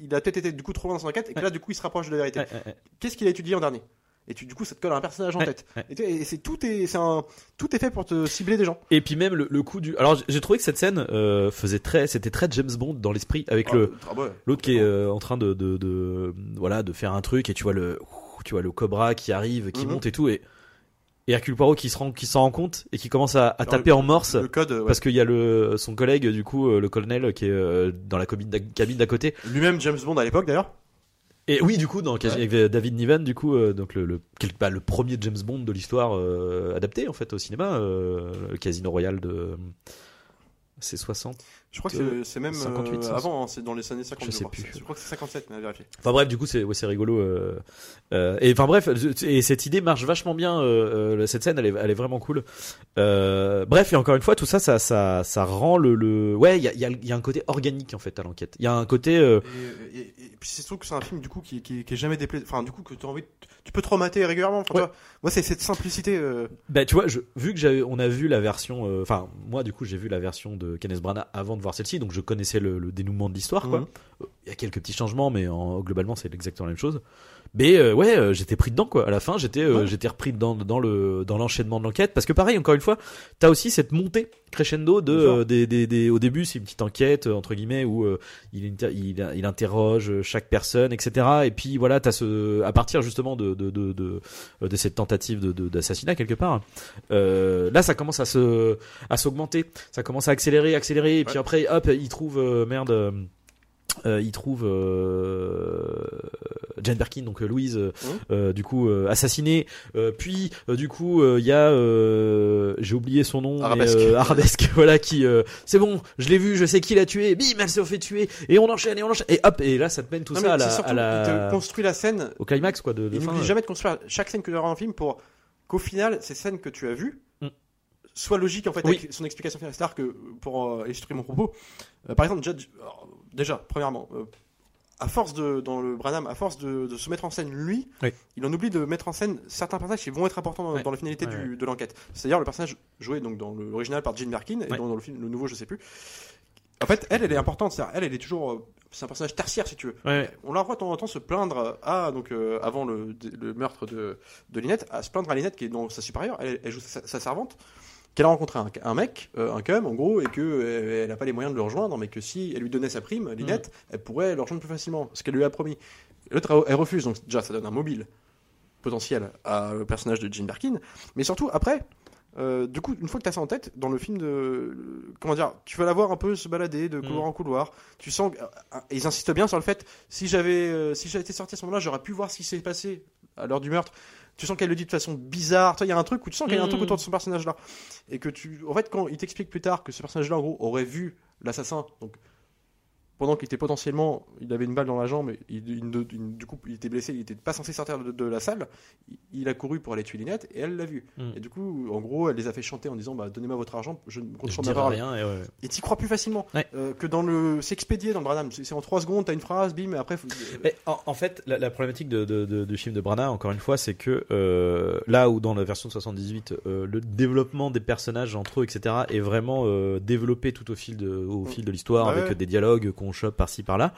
il a peut-être été du coup trop loin dans son enquête et que Ouais. là du coup il se rapproche de la vérité. Ouais, ouais, ouais. Qu'est-ce qu'il a étudié en dernier? Et tu, du coup, ça te colle à un personnage en Ouais, tête. ouais. Et, c'est tout est, c'est un, tout est fait pour te cibler des gens. Et puis même le, le coup du. Alors j'ai- trouvé que cette scène euh, faisait très, c'était très James Bond dans l'esprit avec le Ah, ouais. l'autre qui est euh, en train de, de, de voilà de faire un truc et tu vois le tu vois le Cobra qui arrive, qui Mhm. monte et tout et et Hercule Poirot qui se rend qui s'en rend compte et qui commence à, taper en morse. Le code, ouais. Parce qu'il y a le son collègue du coup euh, le colonel qui est dans la cabine d'à côté lui-même James Bond à l'époque d'ailleurs. Et oui du coup dans avec David Niven du coup euh, donc le le, bah, le premier James Bond de l'histoire euh, adapté en fait au cinéma euh, le Casino Royale de c'est 60 Je crois que c'est- même 58, euh, avant, hein, c'est dans les années 50. Je sais crois. plus. Je crois que c'est 57, mais à vérifier. Enfin bref, du coup c'est ouais, c'est rigolo. euh, euh, et enfin bref, et cette idée marche vachement bien. cette scène, elle est, elle est vraiment cool. Bref, et encore une fois, tout ça, ça, ça, ça rend le, le... ouais, il y a, il y, a, il y a un côté organique en fait à l'enquête. Il y a un côté, Et, et- et puis c'est surtout que c'est un film du coup qui, qui, qui est jamais déplaisant. Enfin, du coup, que tu as envie, de- tu peux te remater régulièrement. Enfin, Ouais. moi, c'est cette simplicité. bah tu vois, je, vu que on a vu la version, enfin moi du coup j'ai vu la version de Kenneth Branagh avant de voir celle-ci, donc je connaissais le, le dénouement de l'histoire quoi. Il y a quelques petits changements, mais en, globalement c'est exactement la même chose. Mais euh, ouais, euh, j'étais pris dedans quoi. À la fin, j'étais euh, Ouais. j'étais repris dans dans le dans l'enchaînement de l'enquête parce que pareil, encore une fois, t'as aussi cette montée crescendo de euh, des, des, des au début c'est une petite enquête euh, entre guillemets où euh, il, inter- il il interroge chaque personne etc et puis voilà t'as ce à partir justement de de de de, de cette tentative de de- d'assassinat quelque part euh, là ça commence à se à s'augmenter ça commence à accélérer accélérer et puis après hop il trouve merde euh, il trouve euh, Jane Birkin, donc euh, Louise, euh, euh, du coup assassinée. Puis du coup il y a, j'ai oublié son nom, Arabesque. Arabesque, voilà qui, c'est bon, je l'ai vu, je sais qui l'a tué. Bim, elle s'est fait tuer et on enchaîne et on enchaîne et hop et là ça te mène tout non, ça à la, à la- il te construit la scène. au climax quoi de, de Il n'oublie jamais de construire chaque scène que tu auras dans le film pour qu'au final, ces scènes que tu as vues Mm. soient logiques en fait Oui. avec son explication finale. C'est-à-dire que pour illustrer mon propos, par exemple, alors, déjà, premièrement, euh, à force de dans le Branham, à force de, de se mettre en scène lui, Oui. il en oublie de mettre en scène certains personnages qui vont être importants dans, Ouais. dans la finalité Ouais, du- de l'enquête. C'est-à-dire le personnage joué donc dans l'original par Jane Birkin et dans, dans le film le nouveau, je sais plus. En fait, elle, elle est importante. C'est-à-dire, elle, elle est toujours, euh, c'est un personnage tertiaire si tu veux. Ouais. On la voit de temps en temps se plaindre à donc euh, avant le, le meurtre de, de Linette, à se plaindre à Linette qui est dans sa supérieure. Elle, elle joue sa, sa servante qu'elle a rencontré un, un mec, euh, un cum en gros, et que euh, elle n'a pas les moyens de le rejoindre, mais que si elle lui donnait sa prime, Linette, elle pourrait le rejoindre plus facilement, ce qu'elle lui a promis. L'autre, elle, refuse, donc déjà ça donne un mobile potentiel à le personnage de Jane Birkin, mais surtout après. euh, du coup, une fois que tu as ça en tête, dans le film de. Comment dire Tu vas la voir un peu se balader de couloir Mm. en couloir. Tu sens. euh, Ils insistent bien sur le fait si j'avais euh, si j'avais été sorti à ce moment-là, j'aurais pu voir ce qui s'est passé à l'heure du meurtre. Tu sens qu'elle le dit de façon bizarre. Toi, il y a un truc où tu sens qu'il y a un truc Mm. autour de ce personnage-là. Et que tu. En fait, quand il t'explique plus tard que ce personnage-là, en gros, aurait vu l'assassin, donc. Pendant qu'il était potentiellement, il avait une balle dans la jambe, et il, du coup, il était blessé, il était pas censé sortir de, de la salle. Il, il a couru pour aller tuer Linette et elle l'a vu. Mm. Et du coup, en gros, elle les a fait chanter en disant, bah, donnez-moi votre argent, je ne compte sur ma parole. rien et ouais. T'y crois plus facilement Ouais. euh, que dans le. C'est expédié dans le Branham. C'est en 3 secondes, t'as une phrase, bim, et après. faut- Mais en, en fait, la, la problématique de, de- de- du film de Branagh, encore une fois, c'est que euh, là où dans la version de 78, euh, le développement des personnages entre eux, etc., est vraiment euh, développé tout au fil de, au fil de l'histoire, Ouais, avec des dialogues qu'on chope par-ci par-là.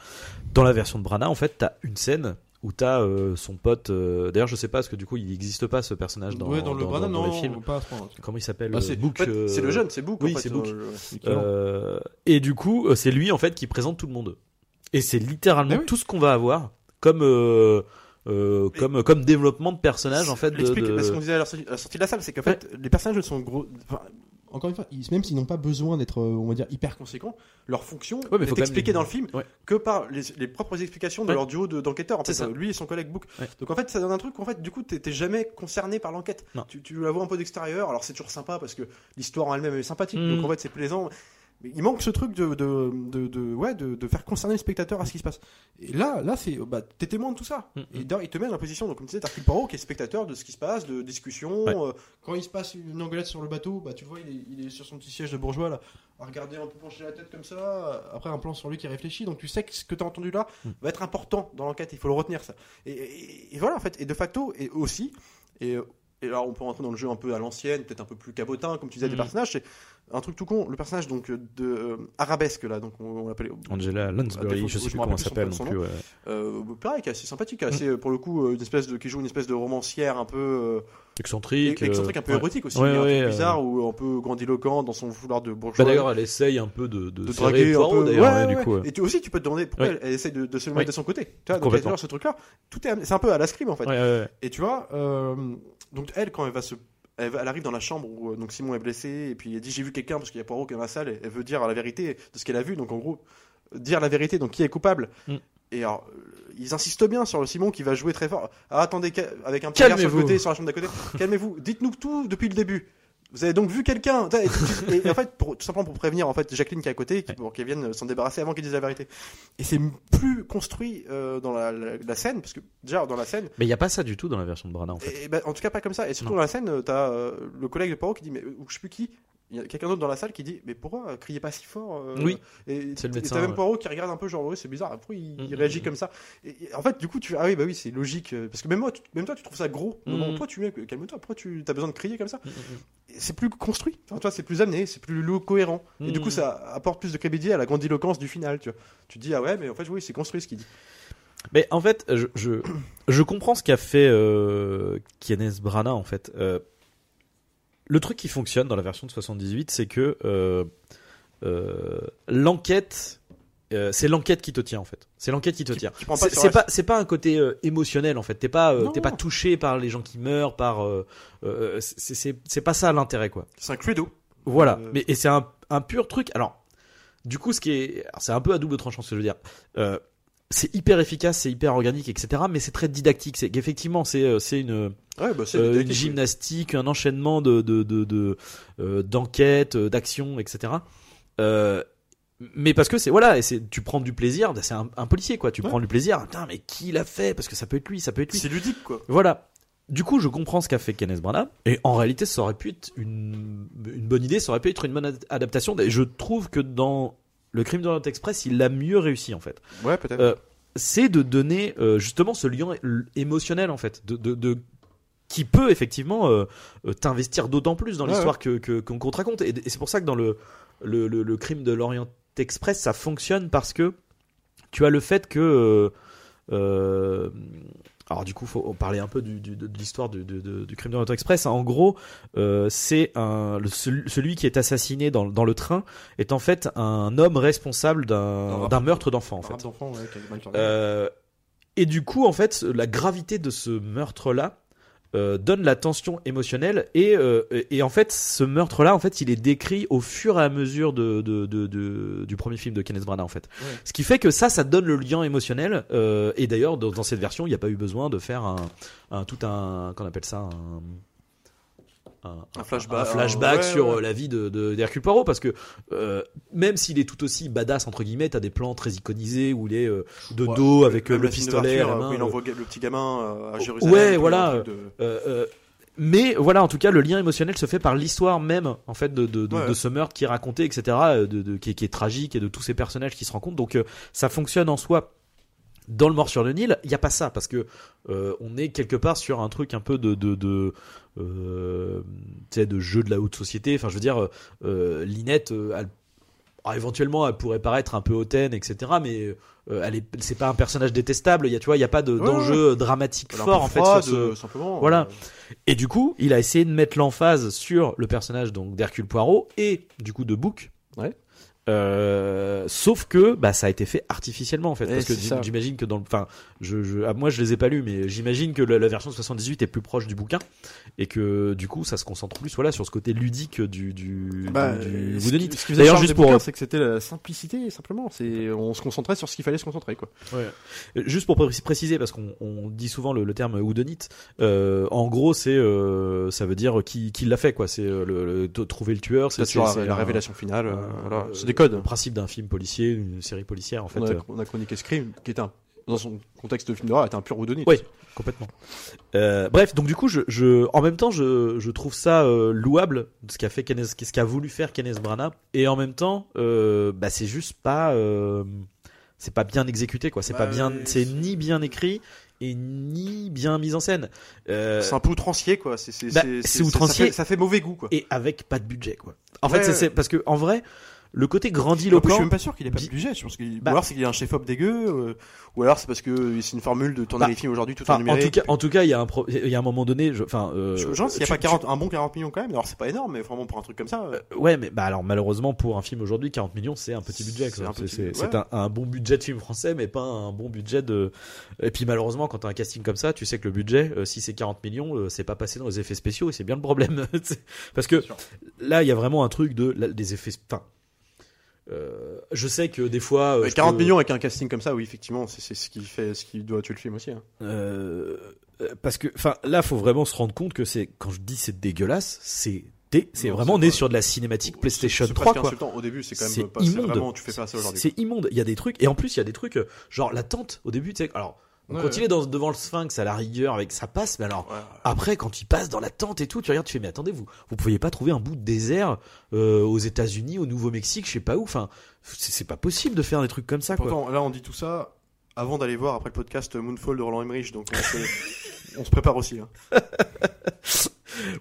Dans la version de Branagh, en fait, t'as une scène où t'as euh, son pote. euh, D'ailleurs, je sais pas parce que du coup, il n'existe pas ce personnage dans, ouais, dans le dans non, les films. pas à ce point. Comment il s'appelle Bah, euh, c'est- Book, En fait, euh, c'est le jeune, c'est Book. oui, en fait, c'est Book. le- Euh, et du coup, c'est lui en fait qui présente tout le monde. Et c'est littéralement oui. tout ce qu'on va avoir comme euh, euh, comme comme développement de personnage en fait. De, de- parce qu'on disait à la sortie, de la salle, c'est qu'en fait, les personnages sont gros. Enfin, Encore une fois, ils- même s'ils n'ont pas besoin d'être, euh, on va dire, hyper. conséquents, leur fonction mais quand même expliquée dans le film Ouais. que par les, les propres explications de Ouais. leur duo de- d'enquêteurs. En fait, ça. euh, lui et son collègue Book. Ouais. Donc en fait, ça donne un truc en fait, du coup, t'es jamais concerné par l'enquête. Tu, tu la vois un peu d'extérieur. Alors c'est toujours sympa parce que l'histoire en elle-même est sympathique. Mm. Donc en fait, c'est plaisant. Mais il manque ce truc de, de, de, de- ouais, de, de faire concerner le spectateur à ce qui se passe. Et là, là, c'est, bah, t'es témoin de tout ça. Mm, Et d'ailleurs, il te met dans la position, donc comme tu disais, Hercule Poirot qui est spectateur de ce qui se passe, de discussion. Ouais. euh, Quand il se passe une engueulade sur le bateau, bah tu vois, il est, il est sur son petit siège de bourgeois là, à regarder un peu pencher la tête comme ça. Après un plan sur lui qui réfléchit, donc tu sais que ce que t'as entendu là Mm. va être important dans l'enquête, il faut le retenir ça. Et, et- et voilà en fait, et de facto, et aussi, et, et alors on peut rentrer dans le jeu un peu à l'ancienne, peut-être un peu plus cabotin, comme tu disais, des personnages, un truc tout con, le personnage donc de euh, Arabesque là, donc on, on l'appelait. Angela À Lansbury, défaut, je sais plus me comment s'appelle non plus. ouais. Euh, pareil, qui est assez sympathique, Mm. assez euh, pour le coup, euh, une espèce de qui joue une espèce de romancière un peu euh, Excentrique. euh, excentrique, un peu ouais. érotique aussi, Ouais, mais un euh. bizarre ou un peu grandiloquent dans son vouloir de bourgeois. Bah d'ailleurs, elle essaye un peu de, de, de draguer un peu. du coup. Et tu aussi, tu peux te demander pourquoi elle, elle essaye de, de se mettre de son côté. Tu vois, donc ce truc-là. Tout est, c'est un peu à la scream en fait. Et tu vois, euh, donc elle, quand elle va se. Elle, arrive dans la chambre où euh, donc Simon est blessé et puis elle dit j'ai vu quelqu'un parce qu'il y a Poirot qui est dans la salle et elle veut dire la vérité de ce qu'elle a vu. Donc en gros dire la vérité. Donc qui est coupable Mm. et alors euh, ils insistent bien sur le Simon qui va jouer très fort. Ah, attendez avec un petit regard sur le côté sur la chambre d'à côté. Calmez-vous. Dites-nous tout depuis le début vous avez donc vu quelqu'un et, et en fait pour, tout simplement pour prévenir en fait Jacqueline qui est à côté qui, pour qu'elle vienne s'en débarrasser avant qu'il dise la vérité et c'est plus construit euh, dans la, la- la scène parce que déjà dans la scène Mais il n'y a pas ça du tout dans la version de Brana, en fait. et, ben, en tout cas, pas comme ça. Et surtout Non. dans la scène, euh, t'as euh, le collègue de Poirot qui dit, mais ou je sais plus qui, il y a quelqu'un d'autre dans la salle qui dit, mais pourquoi euh, criez pas si fort euh, Oui, Et c'est le et médecin, T'as même ouais. Poirot qui regarde un peu, genre, ouais, c'est bizarre. Pourquoi il, il Mm, réagit mm, comme ça et, et en fait, du coup, tu ah oui, bah oui, c'est logique. euh, Parce que même moi, tu- même toi, tu trouves ça gros. Mm. Non, toi, tu mets, calme-toi. Pourquoi tu as besoin de crier comme ça Mm, mm, Et C'est plus construit. Enfin, toi, c'est plus amené, c'est plus cohérent. Et du Mm. coup, ça apporte plus de crédibilité à la grandiloquence du final. Tu vois. Tu te dis, ah ouais, mais en fait, oui, c'est construit ce qu'il dit. Mais en fait, je, je, je comprends ce qu'a fait euh, Kenneth Branagh en fait. Euh, le truc qui fonctionne dans la version de 78, c'est que euh, euh, l'enquête, euh, c'est l'enquête qui te tient en fait. C'est l'enquête qui te tient. C'est pas, c'est pas un côté euh, émotionnel en fait. T'es pas, euh, t'es pas touché par les gens qui meurent, par. euh, euh, c'est- c'est c'est pas ça l'intérêt quoi. C'est un cluedo. Voilà. Euh, Mais et c'est un, un pur truc. Alors, du coup, ce qui est, alors, c'est un peu à double tranchant, ce que je veux dire. C'est hyper efficace, c'est hyper organique, etc. Mais c'est très didactique. C'est qu'effectivement, c'est euh, c'est une Ouais, bah, euh, une didactique, oui. gymnastique, un enchaînement de de de de, euh, d'enquêtes, d'actions, etc. Euh, mais parce que c'est voilà, c'est tu prends du plaisir. C'est un, un policier quoi. Tu Ouais. prends du plaisir. Putain, mais qui l'a fait? Parce que ça peut être lui, ça peut être lui. C'est ludique, quoi. Voilà. Du coup, je comprends ce qu'a fait Kenneth Branagh. Et en réalité, ça aurait pu être une, une bonne idée, ça aurait pu être une bonne ad- adaptation. Et je trouve que dans Le Crime de l'Orient Express, il l'a mieux réussi, en fait. Ouais, peut-être. Euh, c'est de donner euh, justement ce lien émotionnel, en fait. De, de, de- qui peut effectivement euh, t'investir d'autant plus dans Ouais, l'histoire que que- qu'on te raconte. Et, et c'est pour ça que dans le, le, le, le Crime de l'Orient Express, ça fonctionne parce que tu as le fait que. Alors du coup, faut parler un peu du, du- de, de l'histoire du, du- crime de l'Orient Express. En gros, euh, c'est un le- celui qui est assassiné dans, dans le train est en fait un homme responsable d'un Un d'un meurtre d'enfant en fait. ouais. Euh, et du coup, en fait, la gravité de ce meurtre-là euh, donne la tension émotionnelle et, euh, et en fait, ce meurtre-là, en fait, il est décrit au fur et à mesure de, de, de- de- du premier film de Kenneth Branagh, en fait. Ouais. Ce qui fait que ça, ça donne le lien émotionnel. euh, et d'ailleurs, dans, dans cette version, il n'y a pas eu besoin de faire un, un tout un, qu'on appelle ça, un un, Un flashback, un flashback ouais, sur ouais. euh, la vie de de- d'Hercule Poirot parce que euh, même s'il est tout aussi badass entre guillemets t'as des plans très iconisés où il est euh, de Ouais, dos avec le pistolet à la main il envoie le petit gamin à Jérusalem. Ouais, voilà, de- mais voilà, en tout cas, le lien émotionnel se fait par l'histoire même, en fait, de, de, ce meurtre qui est raconté, etc., de, de, qui, est, qui est tragique et de tous ces personnages qui se rencontrent. Donc, ça fonctionne en soi. Dans le Mort sur le Nil, il n'y a pas ça parce que euh, on est quelque part sur un truc un peu de de de, euh, de jeu de la haute société. Enfin, je veux dire, euh, Linette, elle- alors, éventuellement, elle pourrait paraître un peu hautaine, etc. Mais elle est, c'est pas un personnage détestable. Il y a, tu vois, il y a pas de Ouais, d'enjeu dramatique fort en fait froide, sur ce, simplement. Voilà. Et du coup, il a essayé de mettre l'emphase sur le personnage donc d'Hercule Poirot et du coup de Book. Ouais. Euh, sauf que bah ça a été fait artificiellement en fait parce que j'imagine que dans le enfin je, je ah, moi je les ai pas lus mais j'imagine que la, la version 78 est plus proche du bouquin et que du coup ça se concentre plus voilà sur ce côté ludique du du, Bah, du, du D'ailleurs juste pour bouquins, c'est que c'était la simplicité simplement. C'est on se concentrait sur ce qu'il fallait se concentrer quoi. Euh, Juste pour pré- préciser, parce qu'on on dit souvent le, le terme whodunit, euh, en gros, c'est euh, ça veut dire qui, qui l'a fait, quoi. C'est euh, le, le- trouver le tueur, c'est la, la révélation finale. euh, euh, voilà. Codes. Le principe d'un film policier, une série policière, en fait. on, a, euh, on a chroniqué Scream, qui était un, dans son contexte de film d'horreur, était un pur Woodonite. Oui. complètement. Euh, bref, donc du coup, je, je, en même temps, je, je trouve ça euh, louable ce qu'a fait Kenneth, ce qu'a voulu faire Kenneth Branagh, et en même temps, euh, bah c'est juste pas, euh, c'est pas bien exécuté, quoi. C'est Bah, pas bien, ouais, c'est ni bien écrit et ni bien mis en scène. Euh, C'est un peu outrancier quoi. C'est Bah, outrancier. Ça fait, ça fait mauvais goût quoi. et avec pas de budget quoi. En fait, Ouais, c'est- ouais. c'est parce que en vrai, le côté En plus, je grandiloquent. suis même pas sûr qu'il ait pas budget. Je pense qu'il, Bah- ou alors c'est qu'il a un chef-op dégueu, euh, ou alors c'est parce que c'est une formule de tourner Bah, les films aujourd'hui tout en en numérique. tout cas, en tout cas, il y a un pro- il y a un moment donné, enfin, euh, je pense qu'il y a tu- pas tu- 40, un bon 40 millions quand même. Alors c'est pas énorme, mais vraiment pour un truc comme ça. euh, Ouais, mais bah alors malheureusement pour un film aujourd'hui, 40 millions, c'est un petit budget. C'est un C'est petit- c'est- ouais. c'est un, un bon budget de film français, mais pas un bon budget de. Et puis malheureusement, quand t'as un casting comme ça, tu sais que le budget, euh, si c'est 40 millions, euh, c'est pas passé dans les effets spéciaux et c'est bien le problème. Parce que là, il y a vraiment un truc de là, des effets. Enfin, euh, je sais que des fois. euh, mais je 40 peux- millions avec un casting comme ça, oui, effectivement, c'est, c'est ce qui fait, ce qui doit tuer le film aussi. hein. Euh, euh, parce que, enfin, là, faut vraiment se rendre compte que c'est quand je dis c'est dégueulasse, c'est dé- c'est Non, vraiment c'est né pas- sur de la cinématique PlayStation c'est 3 presque quoi. Au début, c'est quand C'est même pas, c'est immonde. vraiment, tu fais pas ça aujourd'hui. C'est immonde. Il y a des trucs et en plus il y a des trucs genre la tente au début, tu sais. Alors Ouais, quand ouais. il est dans, devant le Sphinx à la rigueur avec ça passe, mais alors Ouais. après quand il passe dans la tente et tout, tu regardes, tu fais mais attendez vous vous pouviez pas trouver un bout de désert euh, aux États-Unis, au Nouveau-Mexique, je sais pas où. Enfin c'est pas possible de faire des trucs comme ça quoi. Pourtant, là, on dit tout ça avant d'aller voir après le podcast Moonfall de Roland Emmerich, donc on se, on se prépare aussi. Hein.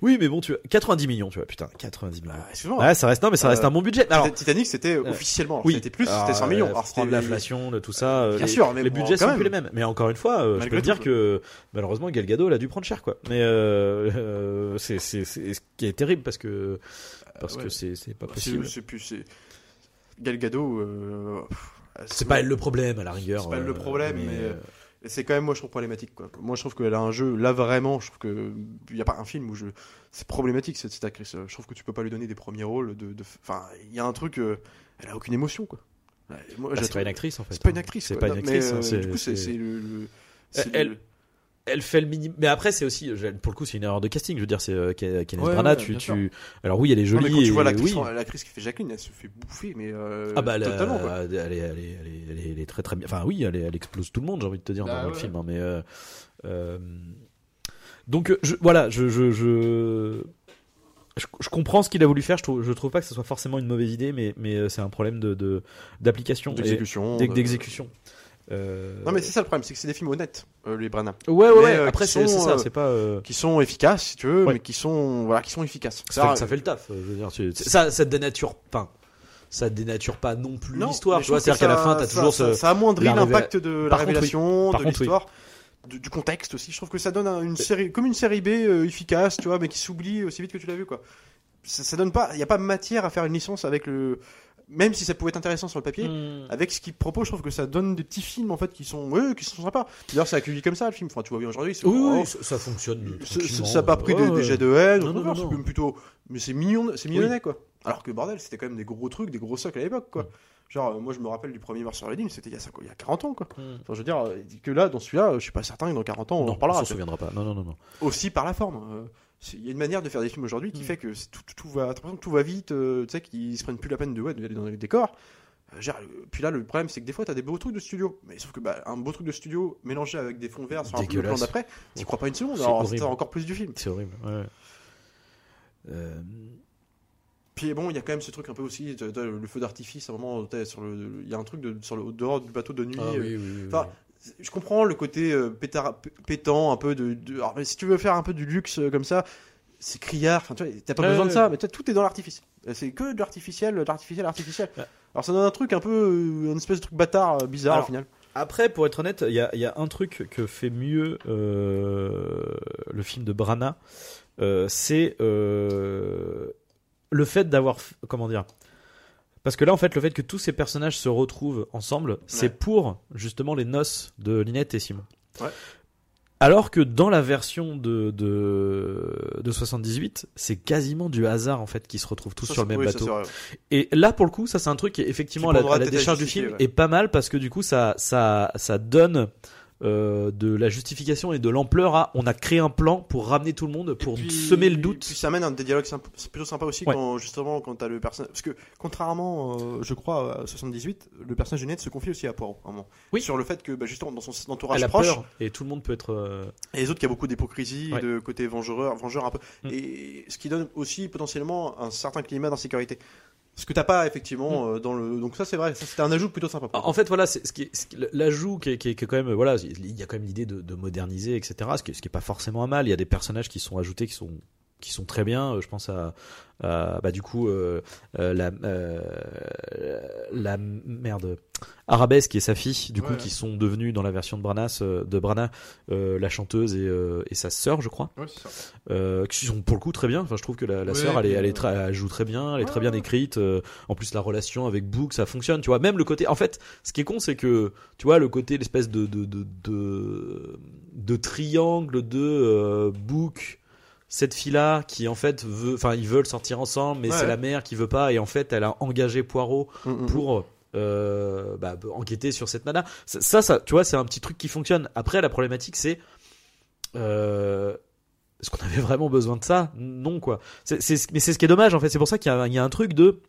Oui mais bon tu vois 90 millions tu vois putain 90 millions. Ah, excuse-moi. Ouais ça reste non mais ça reste Euh, un bon budget. Alors Titanic, c'était officiellement. alors, oui, C'était plus, Alors, c'était 100 millions. euh, Alors, prendre c'était l'inflation, tout ça. euh, Bien les, sûr, mais les bon, budgets quand sont même. plus les mêmes. Mais encore une fois, euh, je Malgré peux te dire que malheureusement Gal Gadot elle a dû prendre cher quoi. Mais euh, euh, c'est c'est c'est ce qui est terrible parce que parce ouais. que c'est c'est pas possible. c'est plus, c'est Gal Gadot. euh, C'est pas elle le problème à la rigueur. C'est pas elle le euh, problème, mais, euh, c'est quand même moi je trouve problématique quoi. Moi je trouve qu'elle a un jeu là vraiment, je trouve que il y a pas un film où je c'est problématique cette, cette actrice. Je trouve que tu peux pas lui donner des premiers rôles de enfin il y a un truc euh, elle a aucune émotion quoi. Moi, bah, c'est pas une actrice en fait. C'est pas une hein. actrice. C'est pas une Non, mais, actrice. hein, euh, du coup c'est le, le- Elle- le- elle fait le minimum. Mais après, c'est aussi, pour le coup, c'est une erreur de casting. Je veux dire, c'est euh, Ke- Kenneth Ouais, Branagh. ouais, tu. Alors oui, elle est Non, mais jolie. quand tu et- vois l'actrice, oui. l'actrice qui fait Jacqueline, elle se fait bouffer, mais euh, Ah bah totalement. quoi. elle, est- elle, est- elle, est- elle, est- elle est- elle est très très bien. Enfin oui, elle, est- elle explose tout le monde, j'ai envie de te dire Bah dans le film. hein, mais euh, euh, donc euh, je, voilà, je je, je je je comprends ce qu'il a voulu faire. Je trouve, je trouve pas que ce soit forcément une mauvaise idée, mais mais euh, c'est un problème de de- d'application, et- D'exécution. d'ex- de- d'exécution. Euh, Non mais c'est ça le problème, c'est que c'est des films honnêtes, euh, les Branagh, ouais ouais, mais, ouais. euh, Après c'est ça, euh, c'est pas. euh, qui sont efficaces si tu veux, Ouais. mais qui sont voilà, qui sont efficaces. ça, fait, ça fait le taf. euh, Je veux dire, tu- ça ça dénature pas. Ça dénature pas non plus l'histoire. Tu vois, c'est-à-dire qu'à la fin, t'as toujours ça, ce. ça amoindrit l'impact de la oui. révélation, de oui. l'histoire, du, du contexte aussi. Je trouve que ça donne un- une série, comme une série B euh, efficace, tu vois, mais qui s'oublie aussi vite que tu l'as vu quoi. Ça, ça donne pas, il y a pas matière à faire une licence avec le, même si ça pouvait être intéressant sur le papier. Hmm. Avec ce qu'il propose, je trouve que ça donne des petits films en fait qui sont, ouais, qui sont sympas. D'ailleurs, c'est accueilli comme ça le film. Enfin, tu vois bien aujourd'hui. c'est- Oui, oh, oui, ça, ça fonctionne. ça- n'a pas pris Ouais, des, jets de haine, c'est plutôt, mais c'est mignon, c'est mignonnet quoi. Alors que bordel, c'était quand même des gros trucs, des gros socles à l'époque quoi. Genre, euh, moi je me rappelle du premier Mars sur les lignes, c'était il y a cinq- il y a 40 ans quoi. Hmm. Enfin, je veux dire, euh, que là, dans celui-là, euh, je suis pas certain que dans 40 ans, on non, en reparlera. On s'en souviendra pas. Non, non, non, non. Aussi par la forme. Il y a une manière de faire des films aujourd'hui qui Mm. fait que tout, tout, tout va, t'as tout va vite, euh, tu sais, qu'ils se prennent plus la peine de ouais, d'aller dans les décors. Euh, genre, euh, puis là, le problème, c'est que des fois, t'as des beaux trucs de studio. Mais sauf que bah, un beau truc de studio mélangé avec des fonds verts sur un peu le plan d'après, t'y crois pas une seconde. Alors, horrible. c'est encore plus du film. C'est horrible. Ouais. Euh, Puis bon, il y a quand même ce truc un peu aussi, t'as- t'as le feu d'artifice, à un moment, t'as sur le, il y a un truc de, sur le au dehors du bateau de nuit. ah oui, oui, oui, Enfin, oui. Je comprends le côté euh, pétard- pétant, un peu de. de- alors, mais si tu veux faire un peu du luxe euh, comme ça, c'est criard. Enfin, tu vois, t'as pas Ouais, besoin de ça, mais tout est dans l'artifice. Euh, C'est que de l'artificiel, de l'artificiel, artificiel. Ouais. Alors, ça donne un truc un peu, une espèce de truc bâtard, bizarre Alors, au final. Après, pour être honnête, il y a, y a un truc que fait mieux le film de Brana, c'est le fait d'avoir, comment dire, parce que là, en fait, le fait que tous ces personnages se retrouvent ensemble, c'est pour justement les noces de Linette et Simon. Ouais. Alors que dans la version de, de, de 78, c'est quasiment du hasard en fait qui se retrouvent tous Ça, sur le même oui, bateau. Et là, pour le coup, ça c'est un truc qui est effectivement Qui à la, à la décharge du film ouais. est pas mal parce que du coup, ça, ça, ça donne euh, de la justification et de l'ampleur à. On a créé un plan pour ramener tout le monde, pour puis- semer le doute. Puis ça amène à des dialogues symp- plutôt sympa aussi Ouais. quand justement quand t'as le personnage parce que contrairement euh, je crois à 78 le personnage de Ned se confie aussi à Poirot à un moment. Oui. sur le fait que bah, justement dans son entourage Elle a proche peur et tout le monde peut être. euh, et les autres qui a beaucoup d'hypocrisie Ouais. de côté vengeur vengeur un peu Mm. et ce qui donne aussi potentiellement un certain climat d'insécurité ce que t'as pas effectivement euh, dans le donc ça c'est vrai ça c'était un ajout plutôt sympa En fait, voilà, c'est ce qui, est- ce qui- l'ajout qui est, qui est- qui est quand même, voilà, il y a quand même l'idée de, de moderniser, etc. Ce qui, ce qui est pas forcément un mal. Il y a des personnages qui sont ajoutés, qui sont qui sont très bien. Euh, Je pense à, à, bah, du coup euh, euh, la la merde Arabesque et sa fille, du coup, qui sont devenus dans la version de Branas, de Brana, la chanteuse et, et sa sœur, je crois, Ouais, c'est ça. qui sont pour le coup très bien. Enfin, je trouve que la, la Ouais, sœur, elle, est, elle, est très- elle joue très bien, elle est très bien écrite. en plus, la relation avec Book, ça fonctionne. Tu vois, même le côté. En fait, ce qui est con, c'est que tu vois le côté, l'espèce de de de de, de triangle de Book. Cette fille-là qui en fait veut, enfin ils veulent sortir ensemble, mais Ouais. c'est la mère qui veut pas et en fait elle a engagé Poirot Mhm. pour euh, bah, enquêter sur cette nana. Ça, ça, ça, tu vois, c'est un petit truc qui fonctionne. Après, la problématique, c'est euh, est-ce qu'on avait vraiment besoin de ça? Non, quoi. Mais c'est ce qui est dommage, en fait. C'est pour ça qu'il y a un truc de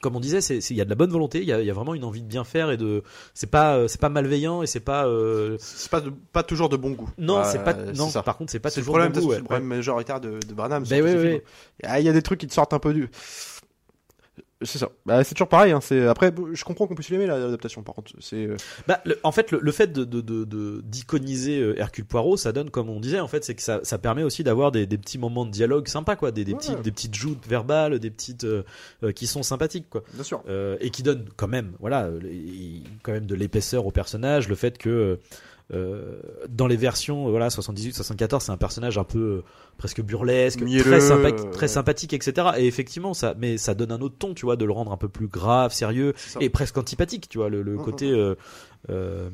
comme on disait, il y a de la bonne volonté, il y y a vraiment une envie de bien faire et de, c'est pas, euh, c'est pas malveillant et c'est pas, euh, C'est pas, de- pas toujours de bon goût. non, Ouais, c'est pas, non, ça. par contre, c'est pas C'est le toujours problème, bon goût, c'est ouais. le problème majoritaire de, de Branham. Ben oui, oui. Ah, Il y a des trucs qui te sortent un peu du. C'est ça. Bah, c'est toujours pareil. Hein. C'est après, je comprends qu'on puisse l'aimer l'adaptation. Par contre, c'est. euh, Bah, le- en fait, le, le fait de, de, de, de- d'iconiser euh, Hercule Poirot, ça donne, comme on disait, en fait, c'est que ça, ça permet aussi d'avoir des, des petits moments de dialogue sympas, quoi, des, des Ouais. petites, des petites joutes verbales, des petites euh, qui sont sympathiques, quoi, Bien sûr. Euh, et qui donnent quand même, voilà, quand même de l'épaisseur au personnage, le fait que dans les versions, euh, voilà, 78, 74, c'est un personnage un peu euh, presque burlesque, Mielleux, très, sympa- euh, très ouais. sympathique, etc. Et effectivement, ça, mais ça donne un autre ton, tu vois, de le rendre un peu plus grave, sérieux et presque antipathique, tu vois, le, le côté euh,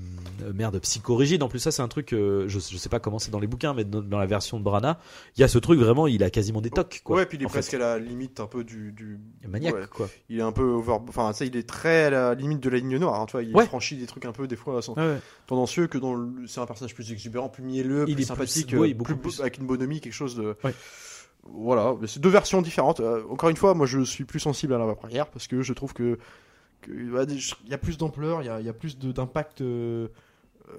merde psychorigide. En plus, ça c'est un truc, euh, je, je sais pas comment c'est dans les bouquins, mais dans, dans la version de Brana, il y a ce truc vraiment, il a quasiment des tocs, quoi. ouais, puis il est presque fait. à la limite un peu du. du... maniaque, ouais. quoi. Il est un peu over. Enfin, ça, il est très à la limite de la ligne noire. hein, tu vois, il Ouais. franchit des trucs un peu des fois sans- Ouais, ouais. tendancieux que dans. le- C'est un personnage plus exubérant, plus mielleux, Il plus est plus- sympathique, oui, euh, plus, plus. avec une bonhomie, quelque chose de. Voilà, c'est deux versions différentes. Euh, encore une fois, moi, je suis plus sensible à la première parce que je trouve que. Des- Il y a plus d'ampleur, il y a, il y a plus d'impact. euh, euh,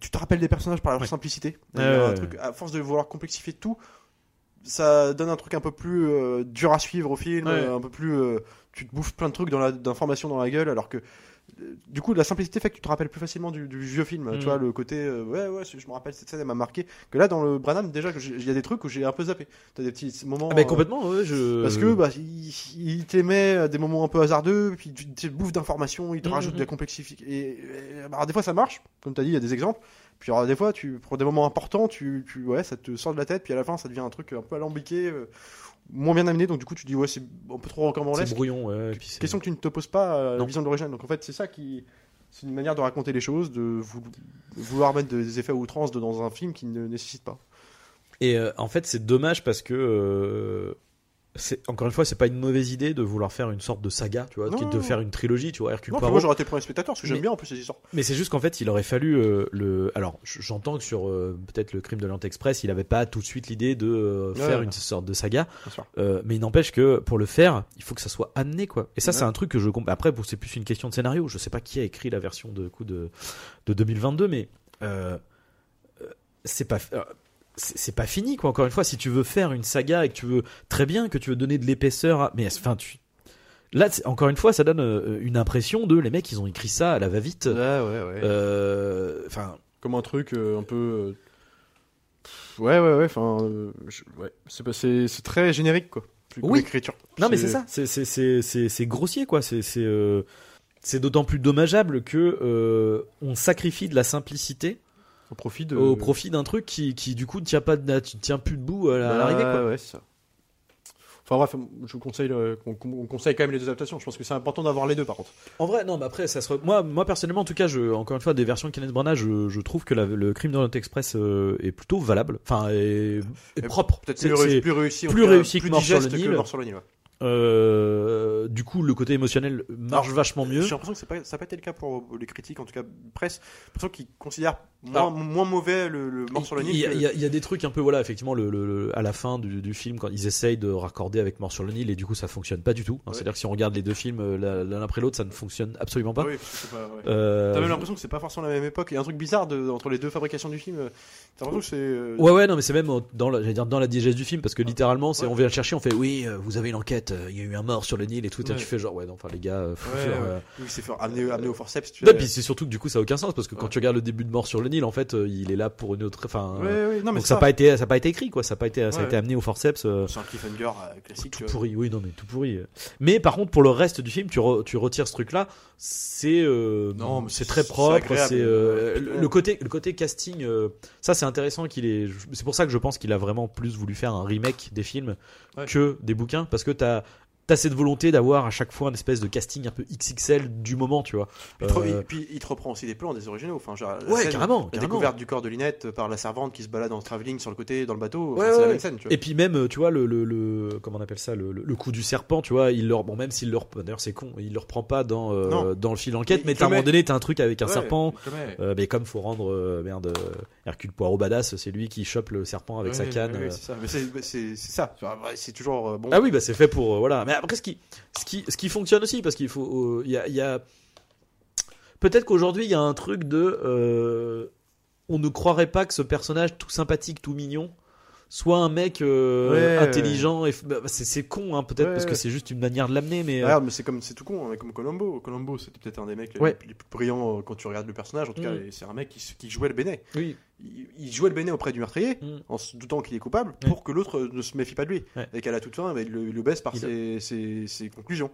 tu te rappelles des personnages par leur Ouais. simplicité. Un truc, à force de vouloir complexifier tout, ça donne un truc un peu plus euh, dur à suivre au film, Ouais. euh, un peu plus. euh, tu te bouffes plein de trucs dans d'informations dans la gueule, alors que. Du coup, la simplicité fait que tu te rappelles plus facilement du, du vieux film. Mm. Tu vois, le côté, euh, ouais, ouais, je me rappelle cette scène, elle m'a marqué. Que là, dans le Branham, déjà, il y a des trucs où j'ai un peu zappé. T'as des petits moments. Ah, bah, euh, complètement, ouais, je. parce que bah, il, il t'émet des moments un peu hasardeux, puis tu te bouffes d'informations, il te Mhm, rajoute mhm. de la complexité. Et, et, alors, des fois ça marche, comme tu as dit, il y a des exemples. Puis alors, des fois, tu, pour des moments importants, tu, tu, ouais, ça te sort de la tête, puis à la fin, ça devient un truc un peu alambiqué, euh, moins bien amené. Donc du coup, tu dis, ouais, c'est un peu trop encore c'est brouillon, ouais. et puis c'est- Question que tu ne te poses pas à la Non. vision de l'origine. Donc en fait, c'est ça qui. C'est une manière de raconter les choses, de vou- vouloir mettre des effets à outrance dans un film qui ne nécessite pas. Et euh, en fait, c'est dommage parce que. C'est encore une fois, c'est pas une mauvaise idée de vouloir faire une sorte de saga, tu vois, Non, de faire une trilogie, tu vois, Hercule Non, puis Poirot. moi j'aurais été le premier spectateur, parce que j'aime bien en plus ces histoires. Mais c'est juste qu'en fait, il aurait fallu euh, le. Alors, j'entends que sur euh, peut-être le crime de l'Orient Express, il avait pas tout de suite l'idée de euh, Ouais, faire ouais. une sorte de saga. Mais il n'empêche que pour le faire, il faut que ça soit amené, quoi. Et ça, c'est un truc que je comprends. Après, bon, c'est plus une question de scénario. Je sais pas qui a écrit la version de coup de de 2022, mais c'est pas. Euh, c'est pas fini quoi encore une fois si tu veux faire une saga et que tu veux très bien que tu veux donner de l'épaisseur à... mais enfin tu là c'est- encore une fois ça donne euh, une impression de les mecs ils ont écrit ça à la va vite Ouais, ouais, ouais. euh, enfin comme un truc euh, un peu euh, ouais ouais ouais enfin euh, je- ouais c'est pas- c'est c'est très générique quoi Oui. écriture Non, mais c'est ça, c'est c'est c'est c'est c'est grossier quoi. C'est c'est euh, c'est d'autant plus dommageable que euh, on sacrifie de la simplicité au profit de au profit d'un truc qui qui du coup ne tient pas tu tient plus debout à à l'arrivée quoi. ouais c'est ça enfin bref je vous conseille qu'on conseille quand même les deux adaptations je pense que c'est important d'avoir les deux par contre En vrai, non, mais après, ça se. re- Moi, moi personnellement, en tout cas, je, encore une fois, des versions de Kenneth Branagh, je, je trouve que la- le Crime d'Orient Express euh, est plutôt valable, enfin, est, propre. peut-être plus, plus réussi plus réussi que Mort sur le Nil. que Mort sur le Nil ouais. Euh, du coup, le côté émotionnel marche Alors, vachement mieux. j'ai l'impression que pas, ça n'a pas été le cas pour les critiques en tout cas presse j'ai l'impression qu'ils considèrent moins, mauvais le, le Mort sur le Nil Il y, a, que- y des trucs un peu, voilà, effectivement, le, le- le- à la fin du, du film, quand ils essayent de raccorder avec Mort sur le Nil, et du coup, ça fonctionne pas du tout. hein. Ouais. C'est-à-dire que si on regarde les deux films euh, l'un après l'autre, ça ne fonctionne absolument pas. Oui, ouais. Euh, T'as même l'impression que c'est pas forcément la même époque. Il y a un truc bizarre de- entre les deux fabrications du film. T'as l'impression que c'est. Ouais ouais non mais c'est même dans la, j'allais dire dans la digeste du film parce que littéralement c'est Ouais. on vient le chercher on fait oui vous avez une enquête fait, euh, il y a eu un mort sur le Nil et tout. Et tu fais genre, ouais, non, enfin, les gars, euh, faut Ouais, faire, ouais. euh, Oui, c'est fait amener, amener au forceps. Tu Non, puis c'est surtout que du coup, ça a aucun sens parce que quand tu regardes le début de mort sur le Nil, en fait, il est là pour une autre. Enfin, non, mais donc ça n'a pas été, ça a pas été écrit, quoi. Ça a pas été, ça a été amené au forceps. C'est un cliffhanger classique. tout pourri, oui, non, mais tout pourri. Mais par contre, pour le reste du film, tu, re- tu retires ce truc-là, c'est Non, c'est très propre. C'est le, côté, le côté casting. ça, c'est intéressant qu'il est. C'est pour ça que je pense qu'il a vraiment plus voulu faire un remake des films que des bouquins, parce que t'as T'as cette volonté d'avoir à chaque fois une espèce de casting un peu XXL du moment, tu vois. Puis, il te- Euh, et puis il te reprend aussi des plans des originaux. Enfin, genre, la Ouais, scène- carrément, La carrément. découverte du corps de Linette par la servante qui se balade en travelling sur le côté dans le bateau. enfin, c'est ouais, la même scène, tu vois. Et puis même, tu vois, le, le, le- comment on appelle ça, le, le- coup du serpent, tu vois, il leur, bon, même s'il leur, d'ailleurs c'est con, il le reprend pas dans, euh, dans le fil d'enquête, mais à un moment donné, t'as un truc avec un serpent, euh, mais comme faut rendre, merde, Hercule Poirot badass, c'est lui qui chope le serpent avec sa canne. euh. c'est ça. Mais c'est c'est- ça. Toujours euh, bon. Ah oui, bah c'est fait pour, euh, voilà. Mais après, ce qui, ce qui, ce qui fonctionne aussi, parce qu'il faut, euh, il y a, il y a- peut-être qu'aujourd'hui il y a un truc de, euh, on ne croirait pas que ce personnage tout sympathique, tout mignon, soit un mec euh, Ouais, intelligent. Et, f- bah, c'est, c'est con, hein, peut-être Ouais, parce que c'est juste une manière de l'amener, mais. euh, Regarde, mais c'est comme c'est tout con, hein, comme Colombo. Colombo, c'était peut-être un des mecs les- Ouais. les, plus brillants euh, quand tu regardes le personnage. En tout cas, Mm. c'est un mec qui, jouait le bénet. oui. Il, il jouait le bénet auprès du meurtrier, Mm. en se doutant qu'il est coupable, Ouais. pour que l'autre ne se méfie pas de lui. Ouais. Et qu'à la toute fin, bah, il, le, il le baisse par Il- ses, ses- ses conclusions.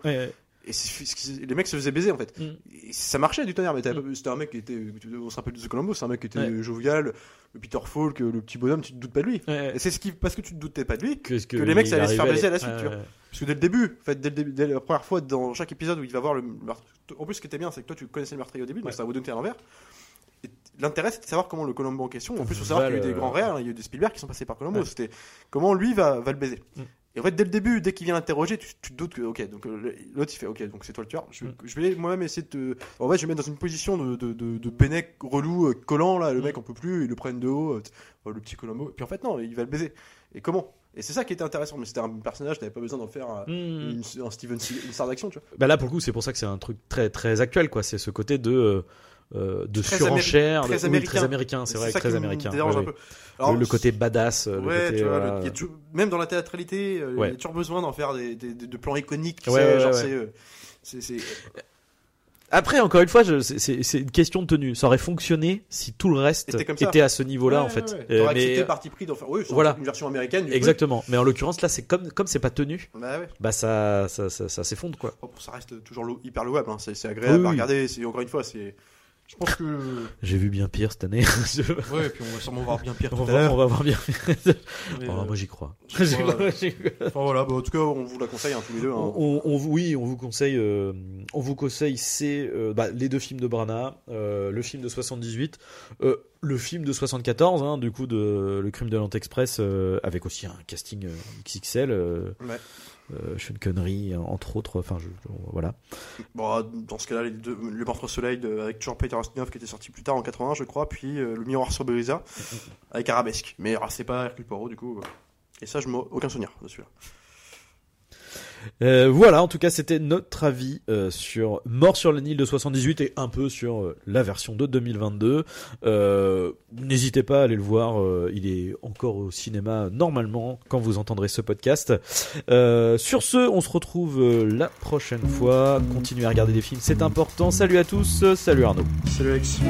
Et les mecs se faisaient baiser en fait. Mm. Et ça marchait du tonnerre, mais Mm. c'était un mec qui était. On se rappelle de The Colombo, c'est un mec qui était Ouais. jovial, le Peter Falk, le petit bonhomme, tu te doutes pas de lui. Ouais. C'est ce qui, parce que tu te doutais pas de lui, Que, que les mecs, ça allait se faire baiser à la suite, tu vois. Parce que dès le début, en fait, dès, le début, dès la première fois, dans chaque épisode où il va voir le. En plus, ce qui était bien, c'est que toi, tu connaissais le meurtrier au début, donc ça va vous donner à l'envers. L'intérêt, c'était de savoir comment le Colombo en question. En plus, il faut savoir qu'il y a eu des grands réels, hein, il y a eu des Spielberg qui sont passés par Colombo. C'était comment lui va, va le baiser. Mm. Et en fait, dès le début, dès qu'il vient l'interroger, tu, tu te doutes que, ok, donc euh, l'autre il fait, ok, donc c'est toi le tueur. Je, Mm. je vais moi-même essayer de te. En fait, je vais mettre dans une position de, de, de, de Pennec relou, euh, collant, là, le Mm. mec on peut plus, ils le prennent de haut, euh, oh, le petit Colombo. Et puis en fait, non, il va le baiser. Et comment? Et c'est ça qui était intéressant, mais c'était un personnage, t'avais pas besoin d'en faire un, Mm. une- un Steven Seagal- une star d'action, tu vois. Bah là pour le coup c'est pour ça que c'est un truc très très actuel quoi c'est ce côté de euh, euh, de Très surenchère très oui, américain. très américain c'est vrai ça très qui américain me dérange ouais, un ouais. peu. Alors, le, le côté badass euh, le ouais, côté, tu vois, voilà. le- il y a toujours- même dans la théâtralité, euh, Ouais. il y a toujours besoin d'en faire des, des, des- de plans iconiques, tu Ouais, sais, ouais, genre ouais. c'est, c'est, c'est- après encore une fois c'est- une question de tenue ça aurait fonctionné si tout le reste Était à ce niveau là Ouais, en fait ouais, ouais. T'aurais mais parti pris d'en faire, oui, voilà. une version américaine. du exactement mais en l'occurrence là c'est comme comme c'est pas tenu Bah bah ça ça ça, ça s'effondre quoi Bon, ça reste toujours hyper louable, hein. c'est, agréable Oui, à regarder. Encore une fois, c'est. Je pense que. j'ai vu bien pire cette année Ouais, et puis on va sûrement voir bien pire on tout à va, on va voir bien mais, Oh, euh, moi j'y crois crois-. Enfin voilà, bah, en tout cas, on vous la conseille hein, tous les deux. hein. On, on- on oui, on vous conseille, euh, on vous conseille c'est euh, bah, les deux films de Brana, euh, le film de 78, euh, le film de 74, hein, du coup de Le Crime de l'Ant Express, avec aussi un casting XXL, Ouais. Euh, Sean Connery entre autres. Enfin, je, je- voilà. Bon, dans ce cas-là, les deux- le Meurtre au Soleil de- avec toujours Peter Ustinov qui était sorti plus tard en 80, je crois, puis euh, Le Miroir sur Belisa avec Arabesque. Mais alors, c'est pas Hercule Poirot du coup. euh. Et ça, je m'ai aucun souvenir de celui-là. Euh, voilà, en tout cas, c'était notre avis euh, sur Mort sur le Nil de 78 et un peu sur euh, la version de 2022. Euh, N'hésitez pas à aller le voir, il est encore au cinéma normalement quand vous entendrez ce podcast. Sur ce, on se retrouve la prochaine fois. Continuez à regarder des films, c'est important. Salut à tous, salut Arnaud. Salut Alex.